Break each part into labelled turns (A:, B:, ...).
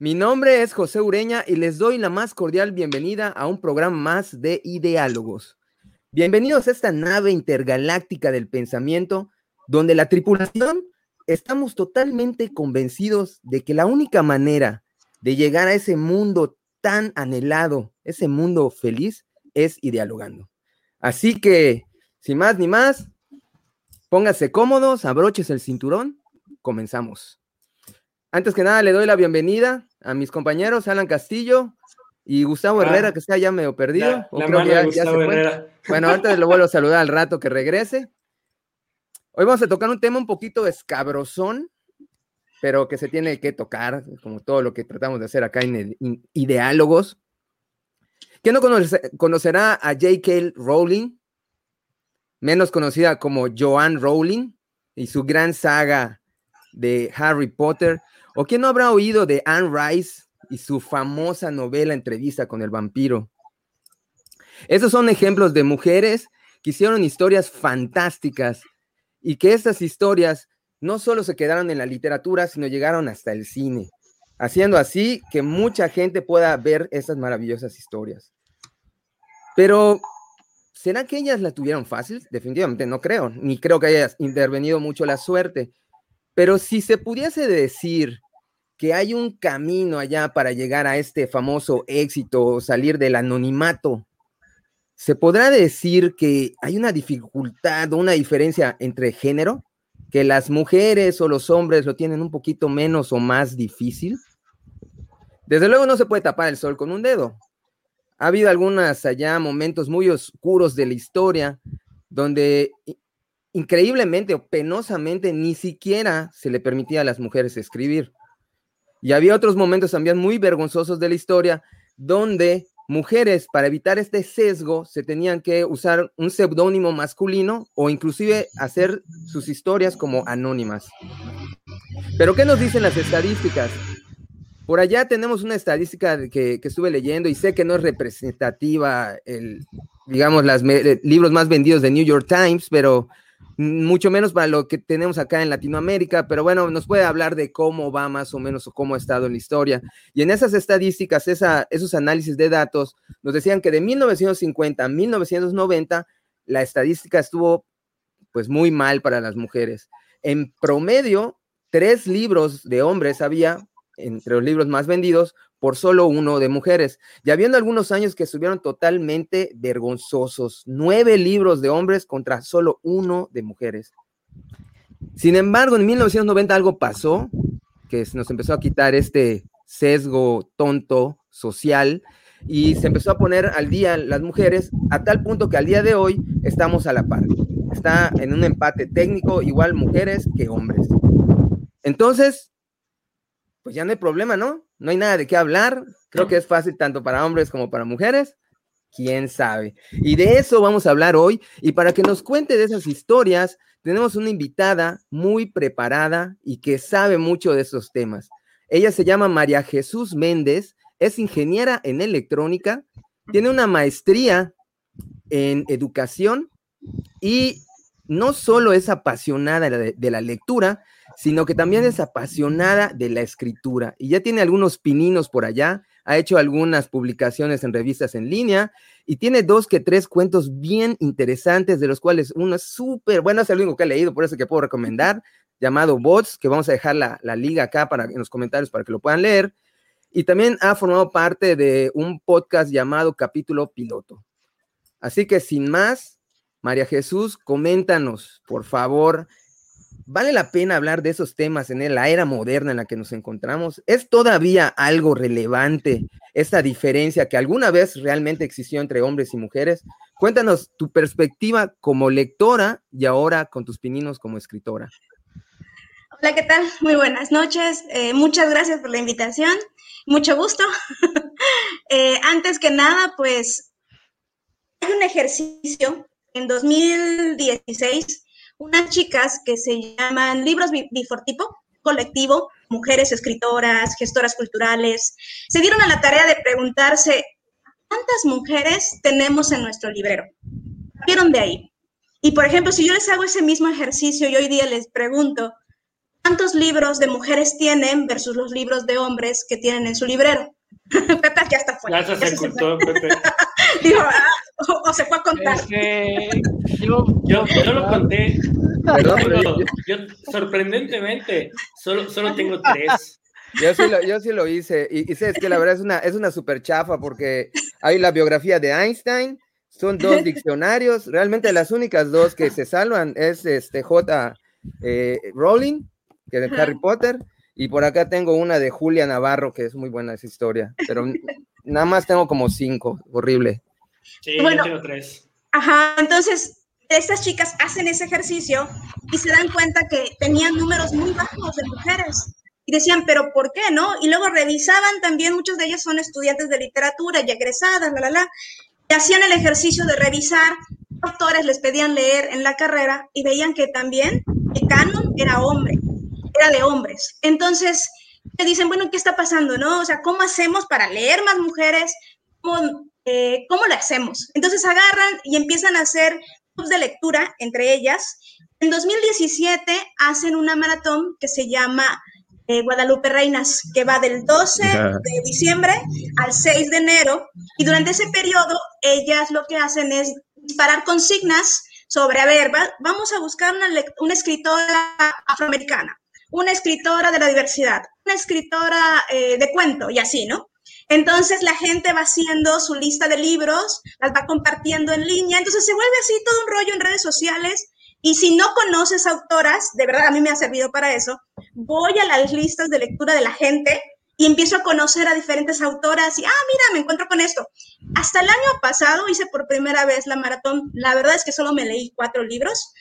A: Mi nombre es José Ureña y les doy la más cordial bienvenida a un programa más de Ideálogos. Bienvenidos a esta nave intergaláctica del pensamiento, donde la tripulación estamos totalmente convencidos de que la única manera de llegar a ese mundo tan anhelado, ese mundo feliz, es idealogando. Así que, sin más ni más, póngase cómodos, abroches el cinturón, comenzamos. Antes que nada, le doy la bienvenida a mis compañeros Alan Castillo y Gustavo ah. Herrera, que está ya medio perdido. Bueno, antes lo vuelvo a saludar al rato que regrese. Hoy vamos a tocar un tema un poquito escabrosón, pero que se tiene que tocar, como todo lo que tratamos de hacer acá en, Ideálogos. ¿Quién no conocerá a J.K. Rowling? Menos conocida como Joanne Rowling y su gran saga de Harry Potter. ¿O quién no habrá oído de Anne Rice y su famosa novela Entrevista con el vampiro? Esos son ejemplos de mujeres que hicieron historias fantásticas y que estas historias no solo se quedaron en la literatura, sino llegaron hasta el cine, haciendo así que mucha gente pueda ver estas maravillosas historias. Pero, ¿será que ellas la tuvieron fácil? Definitivamente no creo, ni creo que haya intervenido mucho la suerte. Pero si se pudiese decir que hay un camino allá para llegar a este famoso éxito, salir del anonimato. ¿Se podrá decir que hay una dificultad o una diferencia entre género? ¿Que las mujeres o los hombres lo tienen un poquito menos o más difícil? Desde luego no se puede tapar el sol con un dedo. Ha habido algunas allá momentos muy oscuros de la historia donde increíblemente o penosamente ni siquiera se le permitía a las mujeres escribir. Y había otros momentos también muy vergonzosos de la historia donde mujeres, para evitar este sesgo, se tenían que usar un seudónimo masculino o inclusive hacer sus historias como anónimas. Pero ¿qué nos dicen las estadísticas? Por allá tenemos una estadística que, que estuve leyendo y sé que no es representativa, digamos, los libros más vendidos de New York Times, pero mucho menos para lo que tenemos acá en Latinoamérica, pero bueno, nos puede hablar de cómo va más o menos o cómo ha estado en la historia. Y en esas estadísticas, esos análisis de datos, nos decían que de 1950 a 1990, la estadística estuvo pues muy mal para las mujeres. En promedio, tres libros de hombres había entre los libros más vendidos por solo uno de mujeres. Ya habiendo algunos años que estuvieron totalmente vergonzosos, nueve libros de hombres contra solo uno de mujeres. Sin embargo, en 1990 algo pasó, que nos empezó a quitar este sesgo tonto social y se empezó a poner al día las mujeres a tal punto que al día de hoy estamos a la par. Está en un empate técnico igual mujeres que hombres. Entonces, pues ya no hay problema, ¿no? No hay nada de qué hablar. Creo que es fácil tanto para hombres como para mujeres. ¿Quién sabe? Y de eso vamos a hablar hoy. Y para que nos cuente de esas historias, tenemos una invitada muy preparada y que sabe mucho de esos temas. Ella se llama María Jesús Méndez, es ingeniera en electrónica, tiene una maestría en educación y no solo es apasionada de, la lectura, sino que también es apasionada de la escritura y ya tiene algunos pininos por allá, ha hecho algunas publicaciones en revistas en línea y tiene dos que tres cuentos bien interesantes, de los cuales uno es súper bueno, es el único que he leído, por eso que puedo recomendar, llamado Bots, que vamos a dejar la, la liga acá para, en los comentarios para que lo puedan leer. Y también ha formado parte de un podcast llamado Capítulo Piloto. Así que sin más, María Jesús, coméntanos, por favor, ¿Vale la pena hablar de esos temas en la era moderna en la que nos encontramos? ¿Es todavía algo relevante esta diferencia que alguna vez realmente existió entre hombres y mujeres? Cuéntanos tu perspectiva como lectora y ahora con tus pininos como escritora.
B: Hola, ¿qué tal? Muy buenas noches. Eh, muchas gracias por la invitación. Mucho gusto. Eh, antes que nada, pues hay un ejercicio en 2016 unas chicas que se llaman Libros Bifortipo, colectivo, mujeres escritoras, gestoras culturales, se dieron a la tarea de preguntarse, ¿cuántas mujeres tenemos en nuestro librero? Vieron de ahí. Y por ejemplo, si yo les hago ese mismo ejercicio y hoy día les pregunto, ¿cuántos libros de mujeres tienen versus los libros de hombres que tienen en su librero? Pepe ya está fuera.
C: Ya se, ocultó, Pepe.
B: Digo, ah, o, se fue a contar.
C: yo, yo, yo, lo conté. yo, sorprendentemente, solo, solo tengo tres.
A: Yo sí lo, yo sí lo hice. Y, y sé, es que la verdad es una, es una super chafa porque hay la biografía de Einstein, son dos diccionarios. Realmente las únicas dos que se salvan es este J. Eh, Rowling, que es de Harry Potter, y por acá tengo una de Julia Navarro, que es muy buena esa historia, pero nada más tengo como cinco, horrible.
C: Sí, bueno, yo tengo tres.
B: Ajá, entonces estas chicas hacen ese ejercicio y se dan cuenta que tenían números muy bajos de mujeres. Y decían, pero ¿por qué no? Y luego revisaban también, muchos de ellos son estudiantes de literatura y egresadas, la, la, la. Y hacían el ejercicio de revisar autores les pedían leer en la carrera y veían que también el canon era hombre, era de hombres. Entonces, me dicen, bueno, ¿qué está pasando? ¿No? O sea, ¿cómo hacemos para leer más mujeres? ¿Cómo, eh, ¿cómo lo hacemos? Entonces agarran y empiezan a hacer clubs de lectura entre ellas. En 2017 hacen una maratón que se llama eh, Guadalupe Reinas, que va del 12 de diciembre al 6 de enero. Y durante ese periodo, ellas lo que hacen es disparar consignas sobre, a ver, vamos a buscar una, una, escritora afroamericana, una escritora de la diversidad, escritora eh, de cuento y así, ¿no? Entonces la gente va haciendo su lista de libros, las va compartiendo en línea, entonces se vuelve así todo un rollo en redes sociales. Y si no conoces autoras, de verdad a mí me ha servido para eso, voy a las listas de lectura de la gente y empiezo a conocer a diferentes autoras y, ah, mira, me encuentro con esto. Hasta el año pasado hice por primera vez la maratón. La verdad es que solo me leí cuatro libros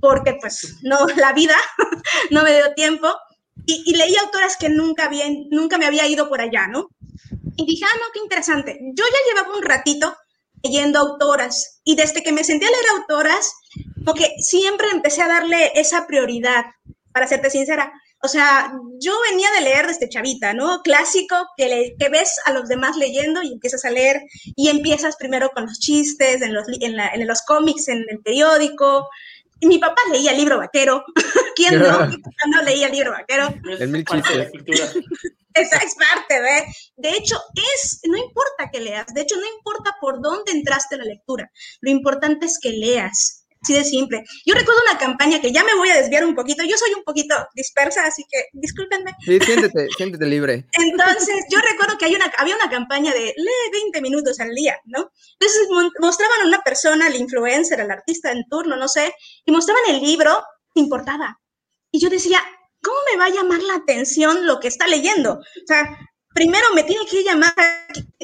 B: porque pues no, la vida no me dio tiempo. Y, leí autoras que nunca, había, nunca me había ido por allá, ¿no? Y dije, ah, no, qué interesante. Yo ya llevaba un ratito leyendo autoras y desde que me senté a leer autoras, porque siempre empecé a darle esa prioridad, para serte sincera o sea, yo venía de leer desde chavita, ¿no? Clásico, que, que ves a los demás leyendo y empiezas a leer y empiezas primero con los chistes, en los, en, los cómics, en el periódico. Mi papá leía el libro vaquero. ¿Quién no? no leía el libro vaquero?
A: Es mil chistes.
B: Esa es parte, ¿ve? De hecho, es, no importa que leas, de hecho, no importa por dónde entraste la lectura, lo importante es que leas. Así de simple. Yo recuerdo una campaña que ya me voy a desviar un poquito. Yo soy un poquito dispersa, así que discúlpenme.
A: Sí, siéntete, siéntete libre.
B: Entonces, yo recuerdo que hay una, había una campaña de lee 20 minutos al día, ¿no? Entonces, mostraban a una persona, el influencer, el artista en turno, no sé, y mostraban el libro, importaba. Y yo decía, ¿cómo me va a llamar la atención lo que está leyendo? O sea, primero me tiene que llamar,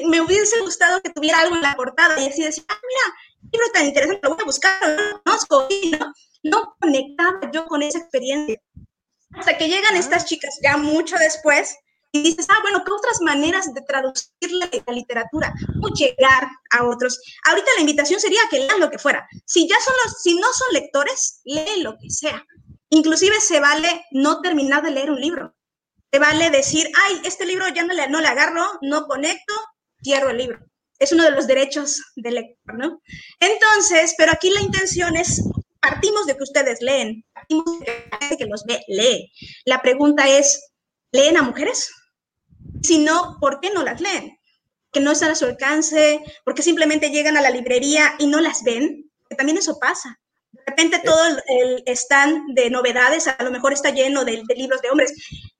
B: me hubiese gustado que tuviera algo en la portada y así decía, ah, mira, libro tan interesante, lo voy a buscar, no, no, no conectaba yo con esa experiencia. Hasta que llegan estas chicas ya mucho después y dices, ah, bueno, ¿qué otras maneras de traducir la, literatura? ¿Cómo llegar a otros? Ahorita la invitación sería que lean lo que fuera. Si ya son los, si no son lectores, leen lo que sea. Inclusive se vale no terminar de leer un libro. Se vale decir, ay, este libro ya no le, no le agarro, no conecto, cierro el libro es uno de los derechos del lector, ¿no? Entonces, pero aquí la intención es, partimos de que ustedes leen, partimos de que los ve lee. La pregunta es, ¿leen a mujeres? Si no, ¿por qué no las leen? Que no están a su alcance, porque simplemente llegan a la librería y no las ven, que también eso pasa. De repente todo el, stand de novedades a lo mejor está lleno de, de libros de hombres.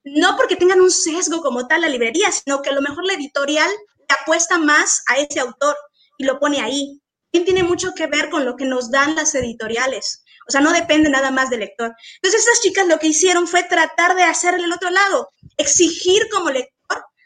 B: No porque tengan un sesgo como tal la librería, sino que a lo mejor la editorial apuesta más a ese autor y lo pone ahí. Tiene mucho que ver con lo que nos dan las editoriales. O sea, no depende nada más del lector. Entonces, esas chicas lo que hicieron fue tratar de hacer el otro lado, exigir como lector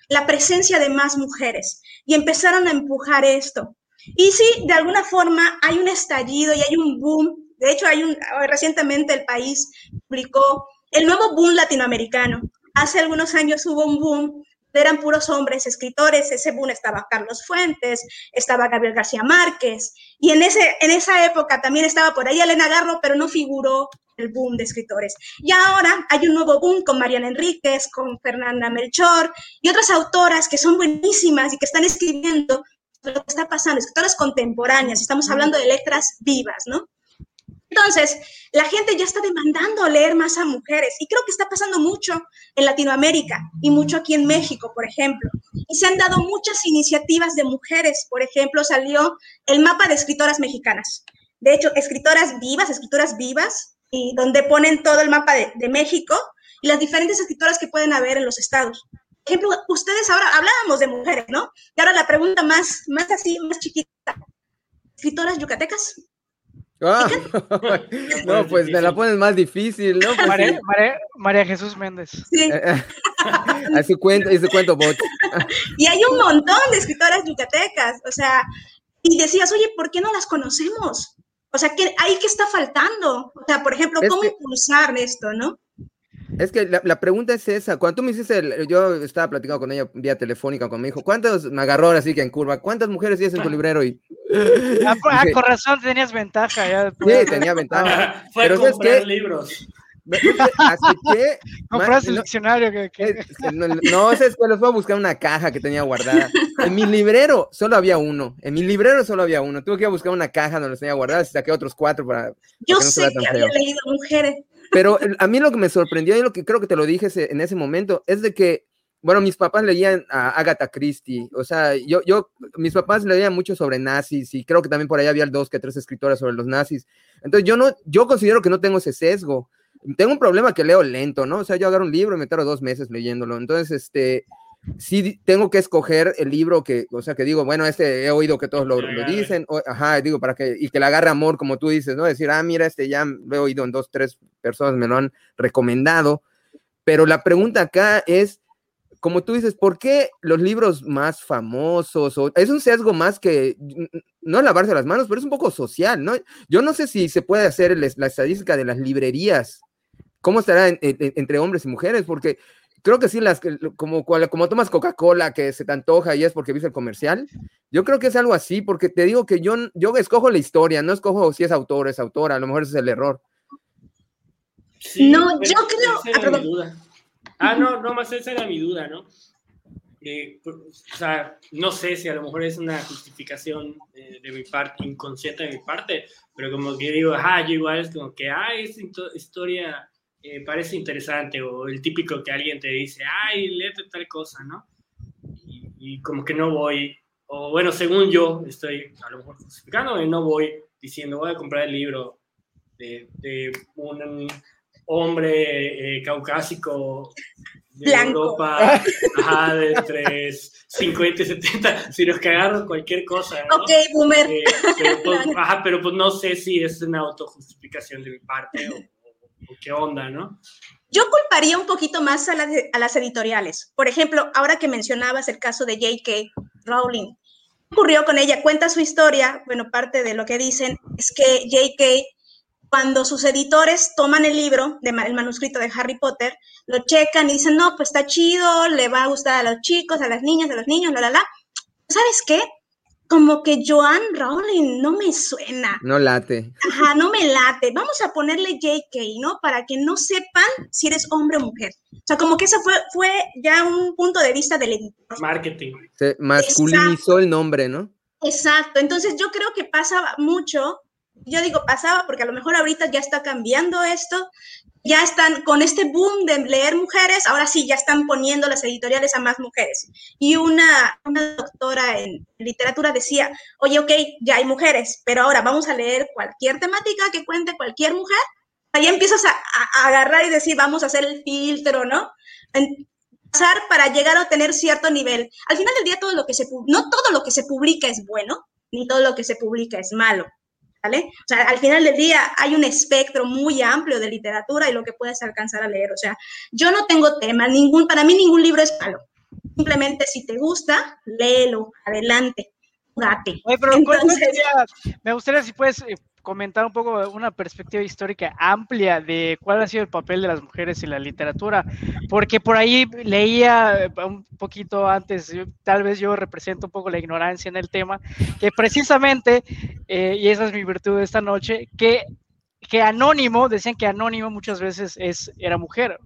B: la presencia de más mujeres y empezaron a empujar esto. Y sí, de alguna forma hay un estallido y hay un boom. De hecho, hay un, recientemente el país publicó el nuevo boom latinoamericano. Hace algunos años hubo un boom eran puros hombres escritores, ese boom estaba Carlos Fuentes, estaba Gabriel García Márquez, y en, ese, en esa época también estaba por ahí Elena Garro, pero no figuró el boom de escritores. Y ahora hay un nuevo boom con Mariana Enríquez, con Fernanda Melchor y otras autoras que son buenísimas y que están escribiendo lo que está pasando, escritoras contemporáneas, estamos hablando de letras vivas, ¿no? Entonces, la gente ya está demandando leer más a mujeres y creo que está pasando mucho en Latinoamérica y mucho aquí en México, por ejemplo. Y se han dado muchas iniciativas de mujeres. Por ejemplo, salió el mapa de escritoras mexicanas. De hecho, escritoras vivas, escritoras vivas, y donde ponen todo el mapa de, México y las diferentes escritoras que pueden haber en los estados. Por ejemplo, ustedes ahora hablábamos de mujeres, ¿no? Y ahora la pregunta más, más así, más chiquita. ¿Escritoras yucatecas?
A: Ah, no, pues me la pones más difícil, ¿no? Pues
D: María, María, María, Jesús Méndez.
B: Sí.
A: a su cuento, a su cuento bot.
B: y hay un montón de escritoras yucatecas, o sea, y decías, oye, ¿por qué no las conocemos? O sea, ¿qué, ahí qué está faltando? O sea, por ejemplo, ¿cómo es que, impulsar esto, no?
A: Es que la, la, pregunta es esa. Cuando tú me hiciste, el, yo estaba platicando con ella vía telefónica, cuando me dijo, ¿cuántas, me agarró así que en curva, ¿cuántas mujeres tienes en tu librero? Y,
D: ah, ah con razón tenías ventaja. Ya
A: sí, tenía ventaja.
C: Fue
A: Pero
C: a comprar
A: ¿sabes qué?
C: libros.
A: Así que.
D: Compraste el no, diccionario. Que, que...
A: No, no, es que los fue a buscar una caja que tenía guardada. En mi librero solo había uno. En mi librero solo había uno. Tuve que ir a buscar una caja donde los tenía guardadas y saqué otros cuatro para.
B: Yo
A: para
B: sé no que había leído mujeres.
A: Pero a mí lo que me sorprendió y lo que creo que te lo dije en ese momento es de que, bueno, mis papás leían a Agatha Christie, o sea, yo, yo, mis papás leían mucho sobre nazis y creo que también por ahí había dos que tres escritoras sobre los nazis. Entonces yo no, yo considero que no tengo ese sesgo. Tengo un problema que leo lento, ¿no? O sea, yo agarro un libro y me tardo dos meses leyéndolo. Entonces, este, sí tengo que escoger el libro que, o sea, que digo, bueno, este he oído que todos lo, lo dicen, o, ajá, digo, para que, y que le agarre amor, como tú dices, ¿no? Decir, ah, mira, este ya lo he oído en dos, tres personas, me lo han recomendado, pero la pregunta acá es, como tú dices, ¿por qué los libros más famosos, o, es un sesgo más que, no lavarse las manos, pero es un poco social, ¿no? Yo no sé si se puede hacer la estadística de las librerías, ¿cómo estará en, en, entre hombres y mujeres? Porque creo que sí, las como, como tomas Coca-Cola que se te antoja y es porque viste el comercial. Yo creo que es algo así, porque te digo que yo, yo escojo la historia, no escojo si es autor o es autora, a lo mejor ese es el error.
B: Sí, no, yo creo.
C: Ah, duda. ah, no, no, más esa era mi duda, ¿no? Eh, o sea, no sé si a lo mejor es una justificación de, de mi parte, inconsciente de mi parte, pero como que digo, ah, yo igual es como que, ah, esta historia eh, parece interesante, o el típico que alguien te dice, ay, léete tal cosa, ¿no? Y, y, como que no voy, o bueno, según yo, estoy a lo mejor justificando, y no voy diciendo, voy a comprar el libro de, de un hombre eh, caucásico de
B: Blanco.
C: Europa, ajá, de entre 50 y 70, sino que agarro cualquier cosa. ¿no?
B: Ok, boomer.
C: Eh, pero, pues, ajá, pero pues no sé si es una autojustificación de mi parte o qué onda, ¿no?
B: Yo culparía un poquito más a, la, a, las editoriales. Por ejemplo, ahora que mencionabas el caso de J.K. Rowling, ¿qué ocurrió con ella? Cuenta su historia. Bueno, parte de lo que dicen es que J.K., cuando sus editores toman el libro, de, el manuscrito de Harry Potter, lo checan y dicen, no, pues está chido, le va a gustar a los chicos, a las niñas, a los niños, la, la, la. ¿Sabes qué? Como que Joan Rowling no me suena.
A: No late.
B: Ajá, no me late. Vamos a ponerle JK, ¿no? Para que no sepan si eres hombre o mujer. O sea, como que eso fue, fue ya un punto de vista del editor.
C: Marketing.
A: Se masculinizó Exacto. el nombre, ¿no?
B: Exacto. Entonces yo creo que pasaba mucho. Yo digo pasaba porque a lo mejor ahorita ya está cambiando esto, ya están con este boom de leer mujeres, ahora sí, ya están poniendo las editoriales a más mujeres. Y una, una doctora en literatura decía, oye, ok, ya hay mujeres, pero ahora vamos a leer cualquier temática que cuente cualquier mujer. Ahí empiezas a, a agarrar y decir, vamos a hacer el filtro, ¿no? En, pasar para llegar a tener cierto nivel. Al final del día, todo lo que se, no todo lo que se publica es bueno, ni todo lo que se publica es malo. ¿Vale? O sea, al final del día hay un espectro muy amplio de literatura y lo que puedes alcanzar a leer. O sea, yo no tengo tema, ningún, para mí ningún libro es malo. Simplemente si te gusta, léelo, adelante, date.
D: Oye, pero Entonces, sería, me gustaría si puedes eh, comentar un poco una perspectiva histórica amplia de cuál ha sido el papel de las mujeres en la literatura, porque por ahí leía un poquito antes, tal vez yo represento un poco la ignorancia en el tema, que precisamente, eh, y esa es mi virtud de esta noche, que, que Anónimo, decían que Anónimo muchas veces es, era mujer,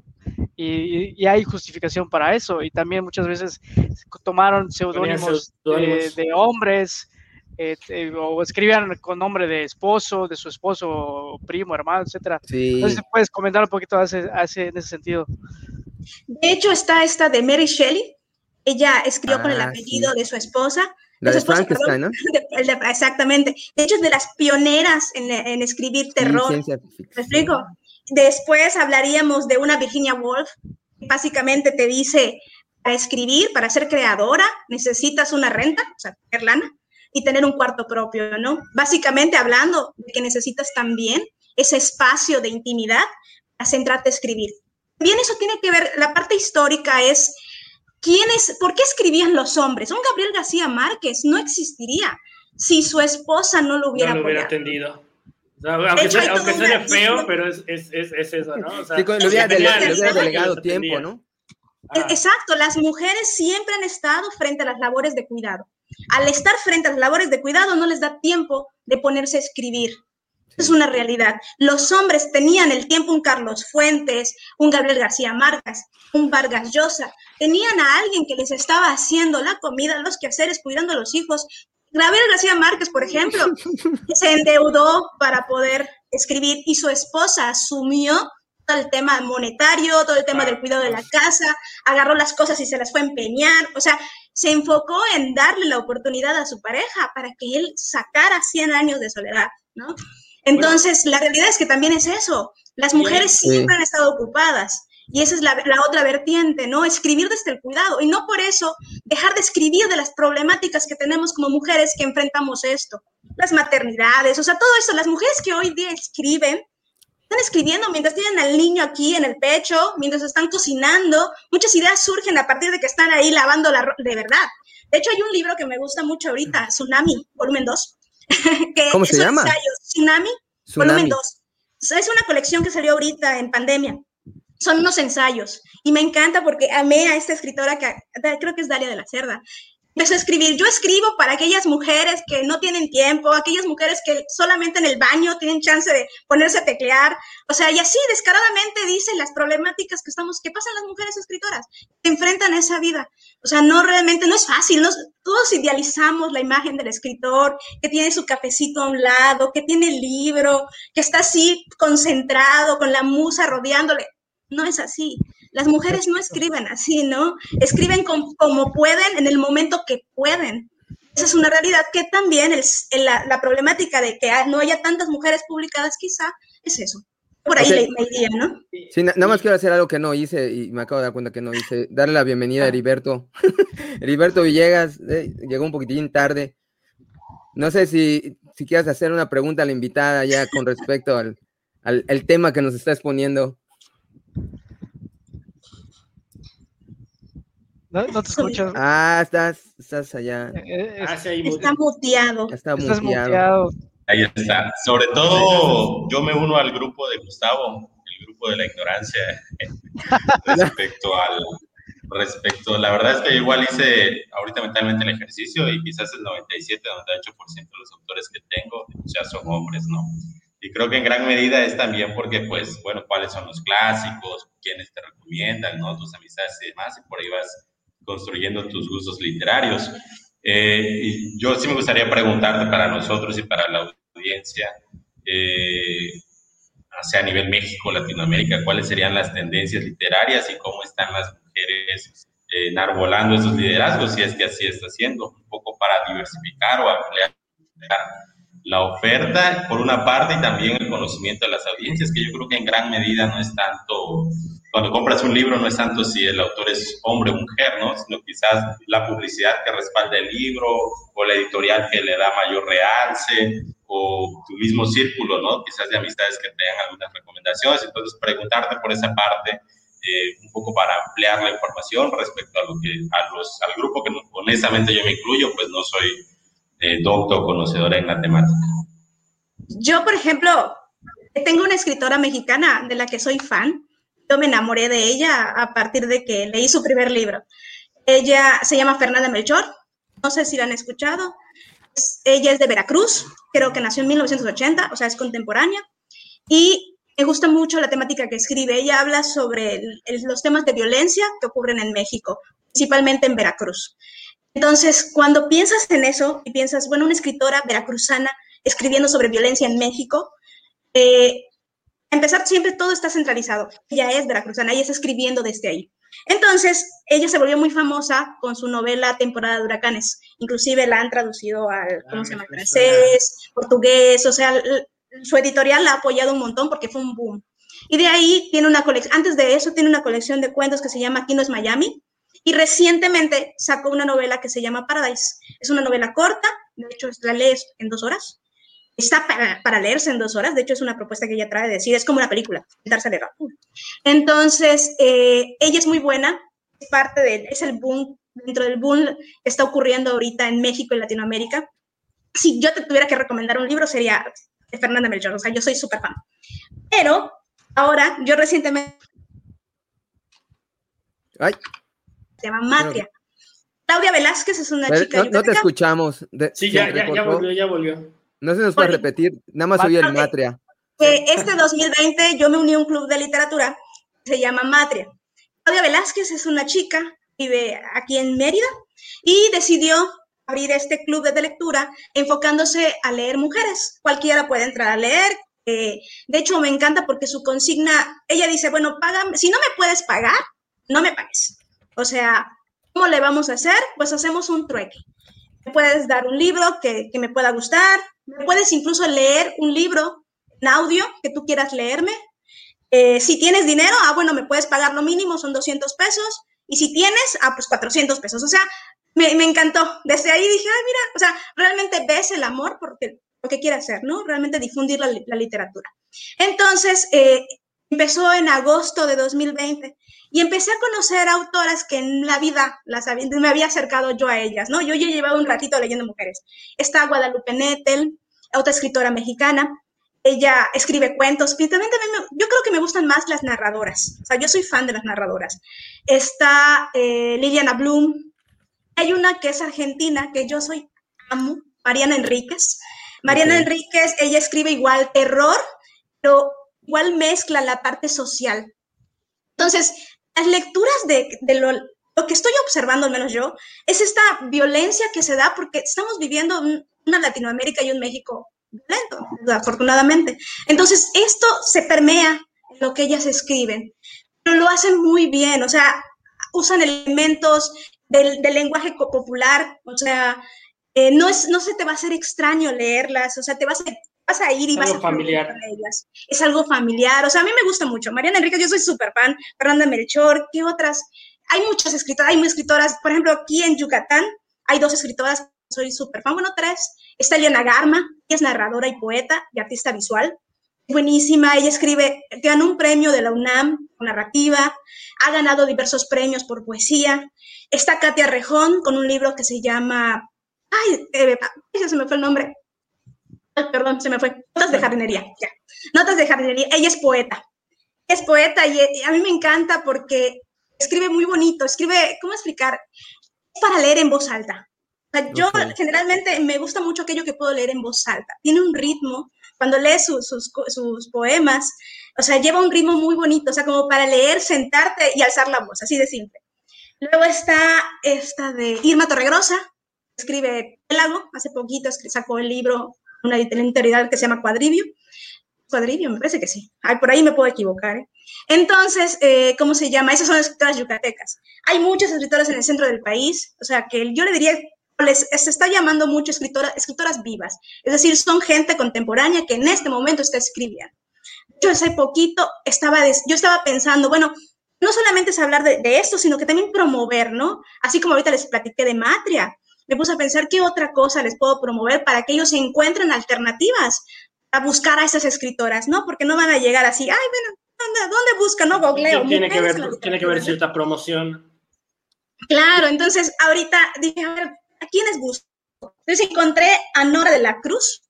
D: y, y, hay justificación para eso. Y también muchas veces tomaron seudónimos de, de, hombres eh, o escribían con nombre de esposo, de su esposo, primo, hermano, etcétera. Sí. Entonces, ¿puedes comentar un poquito hace, hace, en ese sentido?
B: De hecho, está esta de Mary Shelley. Ella escribió con el ah, apellido de su esposa.
A: La de, Frankenstein, ¿no?
B: exactamente. De hecho, es de las pioneras en, en escribir terror. ¿Me explico? Después hablaríamos de una Virginia Woolf, que básicamente te dice, para escribir, para ser creadora, necesitas una renta, o sea, tener lana, y tener un cuarto propio, ¿no? Básicamente hablando de que necesitas también ese espacio de intimidad para centrarte a escribir. Bien, eso tiene que ver, la parte histórica es, ¿quiénes, ¿por qué escribían los hombres? Un Gabriel García Márquez no existiría si su esposa no lo hubiera,
C: no lo hubiera atendido. aunque, sea, feo, pero es, es, es, eso, ¿no? O sea, sí,
A: le hubiera, delegado tiempo, ¿no?
B: E, exacto, las mujeres siempre han estado frente a las labores de cuidado. Al estar frente a las labores de cuidado no les da tiempo de ponerse a escribir. Es una realidad. Los hombres tenían el tiempo, un Carlos Fuentes, un Gabriel García Márquez, un Vargas Llosa, tenían a alguien que les estaba haciendo la comida, los quehaceres, cuidando a los hijos. Gabriel García Márquez, por ejemplo, se endeudó para poder escribir y su esposa asumió todo el tema monetario, todo el tema del cuidado de la casa, agarró las cosas y se las fue a empeñar, o sea, se enfocó en darle la oportunidad a su pareja para que él sacara 100 años de soledad, ¿no? Entonces, la realidad es que también es eso, las mujeres siempre han estado ocupadas. Y esa es la, la, otra vertiente, ¿no? Escribir desde el cuidado. Y no por eso dejar de escribir de las problemáticas que tenemos como mujeres que enfrentamos esto. Las maternidades, o sea, todo eso. Las mujeres que hoy día escriben están escribiendo mientras tienen al niño aquí en el pecho, mientras están cocinando. Muchas ideas surgen a partir de que están ahí lavando la de verdad. De hecho, hay un libro que me gusta mucho ahorita, Tsunami, volumen 2.
A: que ¿Cómo se llama?
B: Tsunami, volumen 2. Es una colección que salió ahorita en pandemia. Son unos ensayos. Y me encanta porque amé a esta escritora que creo que es Dalia de la Cerda empezó escribir. Yo escribo para aquellas mujeres que no tienen tiempo, aquellas mujeres que solamente en el baño tienen chance de ponerse a teclear. O sea, y así descaradamente dicen las problemáticas que estamos, que pasan las mujeres escritoras, que enfrentan esa vida. O sea, no realmente, no es fácil. todos idealizamos la imagen del escritor que tiene su cafecito a un lado, que tiene el libro, que está así concentrado con la musa rodeándole. No es así. Las mujeres no escriben así, ¿no? Escriben como pueden en el momento que pueden. Esa es una realidad que también es la, problemática de que no haya tantas mujeres publicadas quizá es eso. Por ahí le, iría, ¿no?
A: Sí, nada más quiero hacer algo que no hice y me acabo de dar cuenta que no hice. Darle la bienvenida a ah. Heriberto. Heriberto Villegas, eh, llegó un poquitín tarde. No sé si, si quieres hacer una pregunta a la invitada ya con respecto al, al, al tema que nos está exponiendo.
D: No, te escuchas.
A: Ah, estás, estás allá.
B: Eh, eh, ah, está muteado.
A: Está muteado.
E: Ahí está. Sobre todo, yo me uno al grupo de Gustavo, el grupo de la ignorancia, respecto al. Respecto, la verdad es que igual hice ahorita mentalmente el ejercicio y quizás el 97, 98% de los autores que tengo ya son hombres, ¿no? Y creo que en gran medida es también porque, pues, bueno, cuáles son los clásicos, quiénes te recomiendan, ¿no? Tus amistades y demás, y por ahí vas construyendo tus gustos literarios. Eh, yo sí me gustaría preguntarte para nosotros y para la audiencia, eh, a nivel México, Latinoamérica, cuáles serían las tendencias literarias y cómo están las mujeres eh, enarbolando esos liderazgos, si es que así está haciendo, un poco para diversificar o ampliar la oferta, por una parte, y también el conocimiento de las audiencias, que yo creo que en gran medida no es tanto cuando compras un libro no es tanto si el autor es hombre o mujer, ¿no? sino quizás la publicidad que respalda el libro o la editorial que le da mayor realce o tu mismo círculo, ¿no? quizás de amistades que te dan algunas recomendaciones. Entonces, preguntarte por esa parte, eh, un poco para ampliar la información respecto a lo que a los, al grupo que honestamente yo me incluyo, pues no soy eh, doctor conocedora en la temática.
B: Yo, por ejemplo, tengo una escritora mexicana de la que soy fan, yo me enamoré de ella a partir de que leí su primer libro. Ella se llama Fernanda Melchor, no sé si la han escuchado. ella es de Veracruz, creo que nació en 1980, o sea, es contemporánea. Y me gusta mucho la temática que escribe. Ella habla sobre los temas de violencia que ocurren en México, principalmente en Veracruz. Entonces, cuando piensas en eso y piensas, bueno, una escritora veracruzana escribiendo sobre violencia en México, eh, empezar siempre todo está centralizado. Ella es veracruzana, ella está escribiendo desde ahí. Entonces, ella se volvió muy famosa con su novela Temporada de Huracanes. Inclusive la han traducido al, ¿cómo ah, se llama? Francés, portugués, o sea, su editorial la ha apoyado un montón porque fue un boom. Y de ahí tiene una colección, antes de eso tiene una colección de cuentos que se llama Aquí no es Miami. Y recientemente sacó una novela que se llama Paradise. Es una novela corta, de hecho la lees en dos horas está para, leerse en dos horas. De hecho, es una propuesta que ella trae de decir, es como una película, darse a leer. Entonces, eh, ella es muy buena, es parte de, es el boom, dentro del boom está ocurriendo ahorita en México y Latinoamérica. Si yo te tuviera que recomendar un libro, sería de Fernanda Melchor, o sea, yo soy súper fan. Pero ahora, yo recientemente...
A: Ay.
B: Se llama Matria. Claudia Velázquez es una chica...
A: No, te escuchamos.
C: sí, ya, ya, ya volvió, ya volvió.
A: No se nos puede repetir, nada más oye el Matria.
B: este 2020 yo me uní a un club de literatura, se llama Matria. Claudia Velázquez es una chica, vive aquí en Mérida, y decidió abrir este club de lectura enfocándose a leer mujeres. Cualquiera puede entrar a leer. Eh, de hecho, me encanta porque su consigna, ella dice, bueno, págame, si no me puedes pagar, no me pagues. O sea, ¿cómo le vamos a hacer? Pues hacemos un trueque. Me puedes dar un libro que, que me pueda gustar, puedes incluso leer un libro en audio que tú quieras leerme. Eh, si tienes dinero, ah, bueno, me puedes pagar lo mínimo, son 200 pesos. Y si tienes, ah, pues 400 pesos. O sea, me, me encantó. Desde ahí dije, ay, mira, o sea, realmente ves el amor porque lo que quiere hacer, ¿no? Realmente difundir la, la literatura. Entonces, eh, empezó en agosto de 2020 y empecé a conocer autoras que en la vida las me había acercado yo a ellas, ¿no? Yo ya llevaba un ratito leyendo mujeres. Está Guadalupe Nettel, otra escritora mexicana. Ella escribe cuentos, también, yo creo que me gustan más las narradoras, o sea, yo soy fan de las narradoras. Está eh, Liliana Bloom, hay una que es argentina, que yo soy amo, Mariana Enríquez. Mariana Enríquez, ella escribe igual terror, pero igual mezcla la parte social. Entonces, las lecturas de, lo, que estoy observando, al menos yo, es esta violencia que se da porque estamos viviendo una Latinoamérica y un México violento, afortunadamente. Entonces, esto se permea en lo que ellas escriben, pero lo hacen muy bien, o sea, usan elementos del, del lenguaje popular, o sea, eh, no, es, no se te va a hacer extraño leerlas, o sea, te vas a vas a ir y vas a
C: familiar.
B: ellas. Es algo familiar, o sea, a mí me gusta mucho. Mariana Enrique, yo soy súper fan. Fernanda Melchor, ¿qué otras? Hay muchas escritoras, hay escritoras, por ejemplo, aquí en Yucatán hay dos escritoras, soy súper fan, bueno, tres. Está Eliana Garma, que es narradora y poeta y artista visual. Buenísima, ella escribe, ganó un premio de la UNAM narrativa, ha ganado diversos premios por poesía. Está Katia Rejón con un libro que se llama, ay, eh, ya se me fue el nombre, perdón, se me fue. Notas de jardinería, ya. Notas de jardinería. Ella es poeta. Es poeta y a mí me encanta porque escribe muy bonito, escribe, ¿cómo explicar? Es para leer en voz alta. yo generalmente me gusta mucho aquello que puedo leer en voz alta. Tiene un ritmo, cuando lee sus, sus, poemas, o sea, lleva un ritmo muy bonito, o sea, como para leer, sentarte y alzar la voz, así de simple. Luego está esta de Irma Torregrosa, escribe Pélago, hace poquito sacó el libro una editorial que se llama Cuadrivio. Cuadrivio, me parece que sí. Ay, por ahí me puedo equivocar. ¿eh? Entonces, eh, ¿cómo se llama? Esas son escritoras yucatecas. Hay muchas escritoras en el centro del país, o sea, que yo le diría, les, se está llamando mucho escritora, escritoras vivas. Es decir, son gente contemporánea que en este momento está escribiendo. Yo hace poquito estaba, yo estaba pensando, bueno, no solamente es hablar de, de, esto, sino que también promover, ¿no? Así como ahorita les platiqué de Matria, me puse a pensar qué otra cosa les puedo promover para que ellos encuentren alternativas a buscar a esas escritoras, ¿no? Porque no van a llegar así, ay, bueno, ¿dónde, dónde buscan? No, googleo.
C: Tiene que, ver, tiene que ver cierta promoción.
B: Claro, entonces ahorita dije, a ver, ¿a quiénes busco? Entonces encontré a Nora de la Cruz.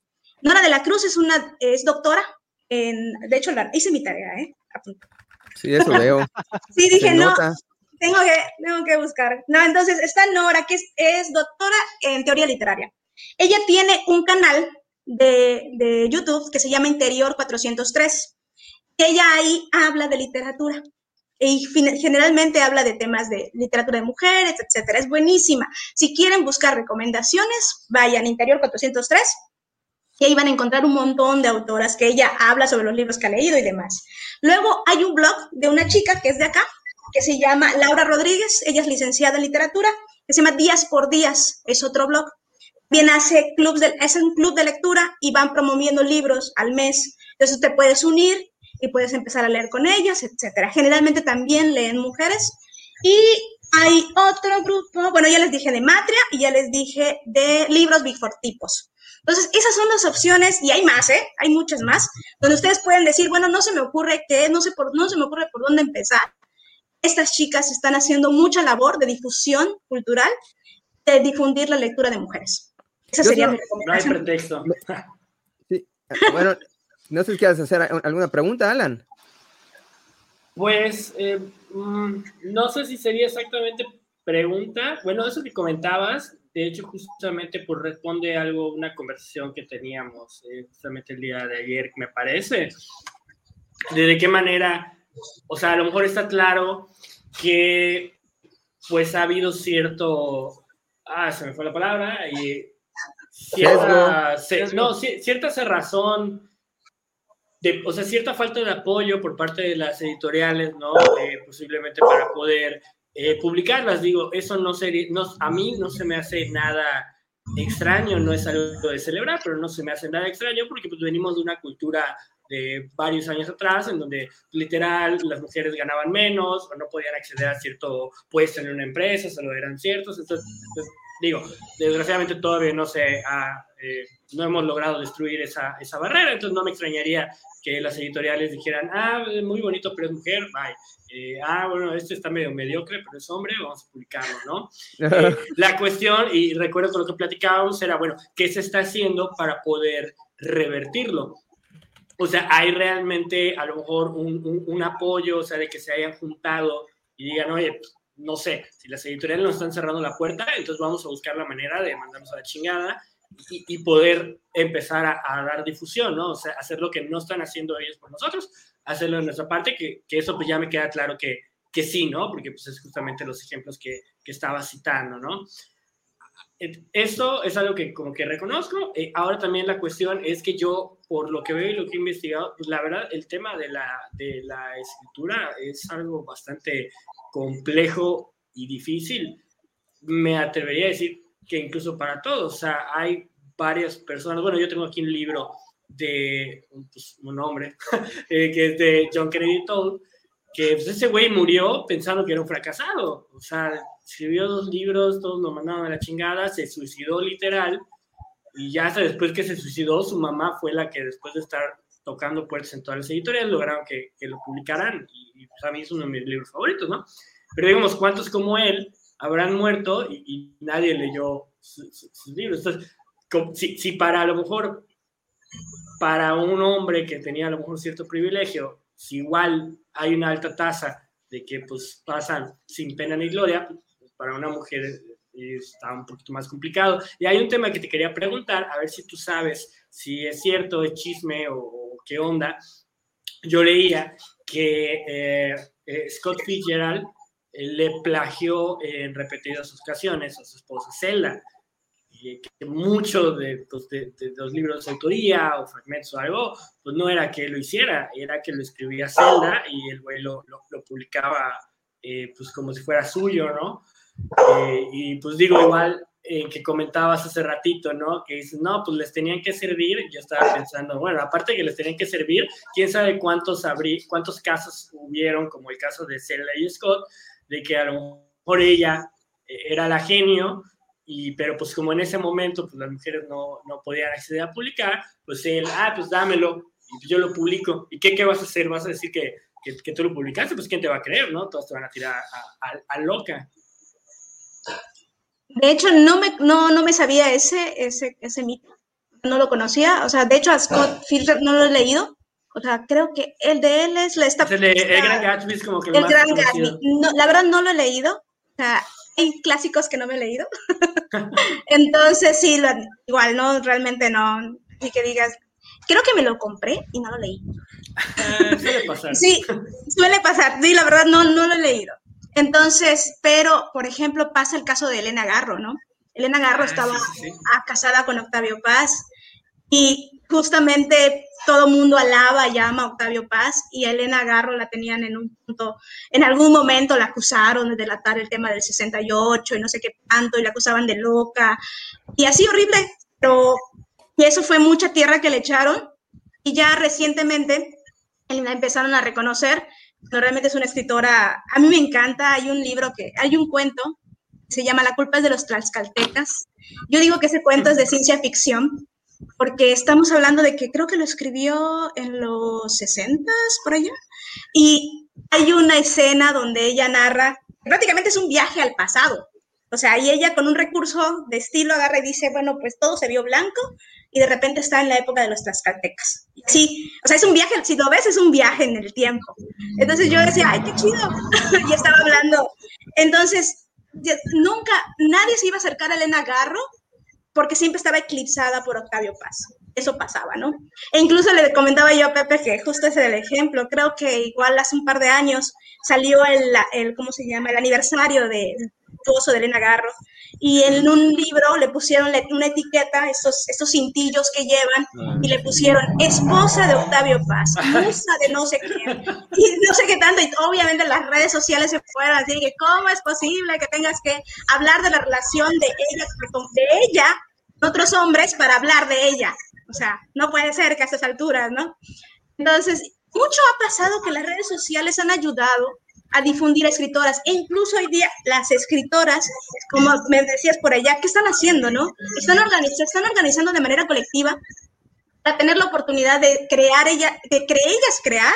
B: Nora de la Cruz es una, es doctora, en, de hecho la, hice mi tarea, ¿eh?
A: Sí, eso veo.
B: sí, dije, no, tengo que, tengo que buscar. No, entonces está Nora, que es, doctora en teoría literaria. Ella tiene un canal de, de YouTube que se llama Interior 403. Ella ahí habla de literatura. y generalmente habla de temas de literatura de mujeres, etcétera. Es buenísima. Si quieren buscar recomendaciones, vayan Interior 403 y ahí van a encontrar un montón de autoras que ella habla sobre los libros que ha leído y demás. Luego hay un blog de una chica que es de acá, que se llama Laura Rodríguez, ella es licenciada en literatura, que se llama Días por Días, es otro blog. Bien hace clubs es un club de lectura y van promoviendo libros al mes. Entonces te puedes unir y puedes empezar a leer con ellas, etcétera. Generalmente también leen mujeres. Y hay otro grupo, bueno, ya les dije de Matria y ya les dije de libros Big Four tipos. Entonces, esas son las opciones, y hay más, ¿eh? Hay muchas más, donde ustedes pueden decir, bueno, no se me ocurre qué, no, sé no se me ocurre por dónde empezar. Estas chicas están haciendo mucha labor de difusión cultural, de difundir la lectura de mujeres. Esa sería mi recomendación.
C: No hay pretexto.
A: Sí. Bueno, no sé si quieres hacer alguna pregunta, Alan.
C: Pues eh, mm, no sé si sería exactamente pregunta. Bueno, eso que comentabas, de hecho, justamente por pues, responde algo, una conversación que teníamos eh, justamente el día de ayer, me parece. De, qué manera, o sea, a lo mejor está claro que pues ha habido cierto, ah, se me fue la palabra, y cierta, no, cierta cerrazón o sea, cierta falta de apoyo por parte de las editoriales, ¿no? Eh, posiblemente para poder eh, publicarlas. Digo, eso no sería, no, a mí no se me hace nada extraño, no es algo de celebrar, pero no se me hace nada extraño porque pues, venimos de una cultura de varios años atrás, en donde literal las mujeres ganaban menos o no podían acceder a cierto puesto en una empresa, solo eran ciertos. Entonces, pues, digo, desgraciadamente todavía no se ha, eh, no hemos logrado destruir esa, esa barrera, entonces no me extrañaría que las editoriales dijeran, ah, muy bonito, pero es mujer, bye. Eh, ah, bueno, este está medio mediocre, pero es hombre, vamos a publicarlo, ¿no? Eh, la cuestión, y recuerdo con lo que platicábamos, era, bueno, ¿qué se está haciendo para poder revertirlo? O sea, hay realmente a lo mejor un, un, apoyo, o sea, de que se hayan juntado y digan, oye, pues, no sé, si las editoriales nos están cerrando la puerta, entonces vamos a buscar la manera de mandarnos a la chingada y, poder empezar a, dar difusión, ¿no? O sea, hacer lo que no están haciendo ellos por nosotros, hacerlo de nuestra parte, que, que eso pues ya me queda claro que, que sí, ¿no? Porque pues es justamente los ejemplos que, que estaba citando, ¿no? Esto es algo que como que reconozco. Eh, ahora también la cuestión es que yo, por lo que veo y lo que he investigado, pues la verdad, el tema de la, de la escritura es algo bastante complejo y difícil. Me atrevería a decir que incluso para todos, o sea, hay varias personas, bueno, yo tengo aquí un libro de pues, un hombre, eh, que es de John Kennedy Toll, que pues, ese güey murió pensando que era un fracasado, o sea, escribió dos libros, todos lo mandaron a la chingada, se suicidó literal, y ya hasta después que se suicidó, su mamá fue la que después de estar tocando puertas en todas las editoriales lograron que, que lo publicaran, y, pues, a mí es uno de mis libros favoritos, ¿no? Pero digamos, ¿cuántos como él habrán muerto y, nadie leyó sus, libros? Entonces, si, si, para a lo mejor, para un hombre que tenía a lo mejor cierto privilegio, si igual hay una alta tasa de que pues pasan sin pena ni gloria, pues, para una mujer está un poquito más complicado. Y hay un tema que te quería preguntar, a ver si tú sabes si es cierto, es chisme o, qué onda. Yo leía que eh, eh, Scott Fitzgerald le plagió en repetidas ocasiones a su esposa Zelda. Y que muchos pues, de, los libros de autoría o fragmentos o algo, pues no era que lo hiciera, era que lo escribía Zelda y el güey lo, lo, publicaba eh, pues como si fuera suyo, ¿no? Eh, y pues digo, igual eh, que comentabas hace ratito, ¿no? Que dices, no, pues les tenían que servir. Yo estaba pensando, bueno, aparte que les tenían que servir, quién sabe cuántos, abrí, cuántos casos hubieron, como el caso de Zelda y Scott, de que a lo mejor ella eh, era la genio, y, pero pues como en ese momento pues las mujeres no, no podían acceder a publicar, pues él, ah, pues dámelo, y yo lo publico. ¿Y qué, qué vas a hacer? ¿Vas a decir que, que, que, tú lo publicaste? Pues ¿quién te va a creer, no? Todos te van a tirar a, a, loca.
B: De hecho, no me, no, no me sabía ese, ese, ese mito. No lo conocía. O sea, de hecho, a Scott Filter no lo he leído. O sea, creo que el de él es la esta.
C: El, de, el Gran Gatsby es como que el,
B: el Gran Gatsby. No, la verdad no lo he leído. O sea, hay clásicos que no me he leído. Entonces, sí, igual, no, realmente no. Ni que digas, creo que me lo compré y no lo leí.
C: Ah, suele pasar.
B: Sí, suele pasar. Sí, la verdad no, no lo he leído. Entonces, pero, por ejemplo, pasa el caso de Elena Garro, ¿no? Elena Garro
C: Ah,
B: estaba
C: sí, sí, sí.
B: ah, casada con Octavio Paz y justamente todo mundo alaba y ama a Octavio Paz y a Elena Garro la tenían en un punto, en algún momento la acusaron de delatar el tema del 68 y no sé qué tanto y la acusaban de loca y así horrible, pero y eso fue mucha tierra que le echaron y ya recientemente la empezaron a reconocer, no, realmente es una escritora, a mí me encanta, hay un libro que, hay un cuento, se llama La culpa es de los tlaxcaltecas. Yo digo que ese cuento es de ciencia ficción, porque estamos hablando de que creo que lo escribió en los 60 por allá, y hay una escena donde ella narra, prácticamente es un viaje al pasado, o sea, y ella con un recurso de estilo agarra y dice, bueno, pues todo se vio blanco, y de repente está en la época de los tlaxcaltecas. Sí, o sea, es un viaje, si lo ves, es un viaje en el tiempo. Entonces yo decía, ay, qué chido, y estaba hablando. Entonces, nunca, nadie se iba a acercar a Elena Garro porque siempre estaba eclipsada por Octavio Paz. Eso pasaba, ¿no? E incluso le comentaba yo a Pepe que justo ese es el ejemplo. Creo que igual hace un par de años salió el, el ¿cómo se llama? El aniversario del de Elena Garro. Y en un libro le pusieron una etiqueta, estos, estos cintillos que llevan, y le pusieron esposa de Octavio Paz, musa de no sé quién, y no sé qué tanto. Y obviamente las redes sociales se fueron así, que cómo es posible que tengas que hablar de la relación de ella, de ella otros hombres para hablar de ella. O sea, no puede ser que a estas alturas, ¿no? Entonces, mucho ha pasado que las redes sociales han ayudado a difundir escritoras e incluso hoy día las escritoras, como me decías por allá, ¿qué están haciendo, no? Están se están organizando de manera colectiva para tener la oportunidad de crear ella, de cre ellas crear,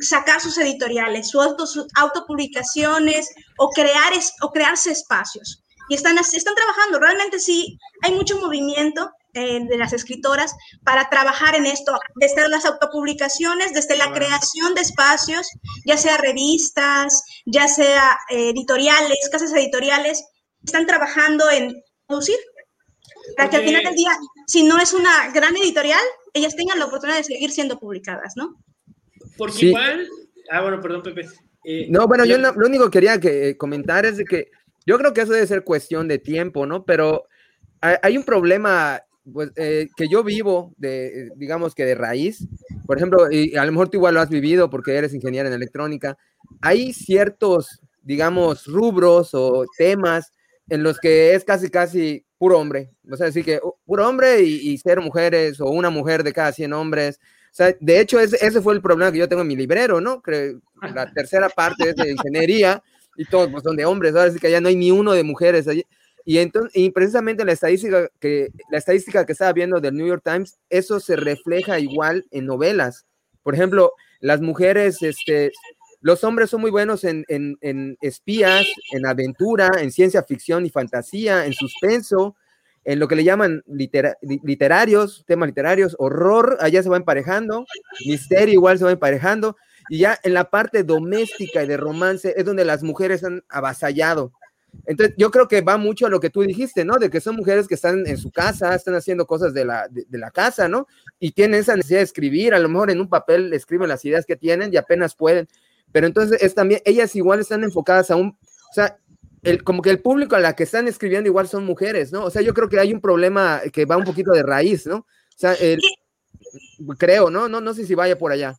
B: sacar sus editoriales, su auto, sus autopublicaciones o crear es, o crearse espacios. Y están, están trabajando, realmente sí, hay mucho movimiento eh, de las escritoras para trabajar en esto, desde las autopublicaciones, desde la creación de espacios, ya sea revistas, ya sea eh, editoriales, casas editoriales, están trabajando en producir, para que al final del día, si no es una gran editorial, ellas tengan la oportunidad de seguir siendo publicadas, ¿no?
C: Porque
A: Sí.
C: igual. Ah, bueno, perdón, Pepe. Eh,
A: No, bueno, yo no- lo único que quería que, eh, comentar es de que yo creo que eso debe ser cuestión de tiempo, ¿no? Pero hay, hay un problema pues, eh, que yo vivo, de, eh, digamos que de raíz. Por ejemplo, y a lo mejor tú igual lo has vivido porque eres ingeniero en electrónica. Hay ciertos, digamos, rubros o temas en los que es casi, casi puro hombre. O sea, decir que uh, puro hombre y, y ser mujeres o una mujer de cada 100 hombres. O sea, de hecho, ese, ese fue el problema que yo tengo en mi librero, ¿no? Creo, la tercera parte es de ingeniería y todos pues, son de hombres, ahora sí que ya no hay ni uno de mujeres allí. Y, entonces, y precisamente la estadística, que, la estadística que estaba viendo del New York Times, eso se refleja igual en novelas. Por ejemplo, las mujeres, este, los hombres son muy buenos en, en, en espías, en aventura, en ciencia ficción y fantasía, en suspenso, en lo que le llaman litera- li- literarios, temas literarios, horror, allá se va emparejando, misterio igual se va emparejando, y ya en la parte doméstica y de romance es donde las mujeres han avasallado. Entonces, yo creo que va mucho a lo que tú dijiste, ¿no? De que son mujeres que están en su casa, están haciendo cosas de la, de, de la casa, ¿no? Y tienen esa necesidad de escribir, a lo mejor en un papel escriben las ideas que tienen y apenas pueden. Pero entonces es también, ellas igual están enfocadas a un, o sea, el, como que el público a la que están escribiendo igual son mujeres, ¿no? O sea, yo creo que hay un problema que va un poquito de raíz, ¿no? O sea, el, creo, ¿no? ¿no? No sé si vaya por allá.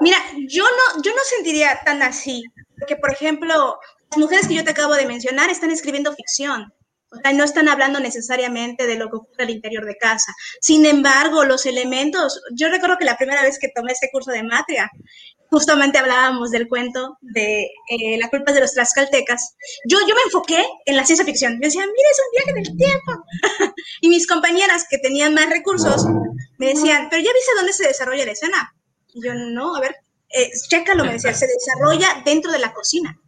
B: Mira, yo no, yo no sentiría tan así, porque por ejemplo, las mujeres que yo te acabo de mencionar están escribiendo ficción, o sea, no están hablando necesariamente de lo que ocurre al interior de casa. Sin embargo, los elementos, yo recuerdo que la primera vez que tomé este curso de matria, justamente hablábamos del cuento de eh, La culpa de los tlaxcaltecas. Yo, yo me enfoqué en la ciencia ficción. Yo decía, mira, es un viaje en el tiempo. y mis compañeras que tenían más recursos me decían, pero ya viste dónde se desarrolla la escena. Y yo, no, a ver, eh, chécalo, me decía, se desarrolla dentro de la cocina.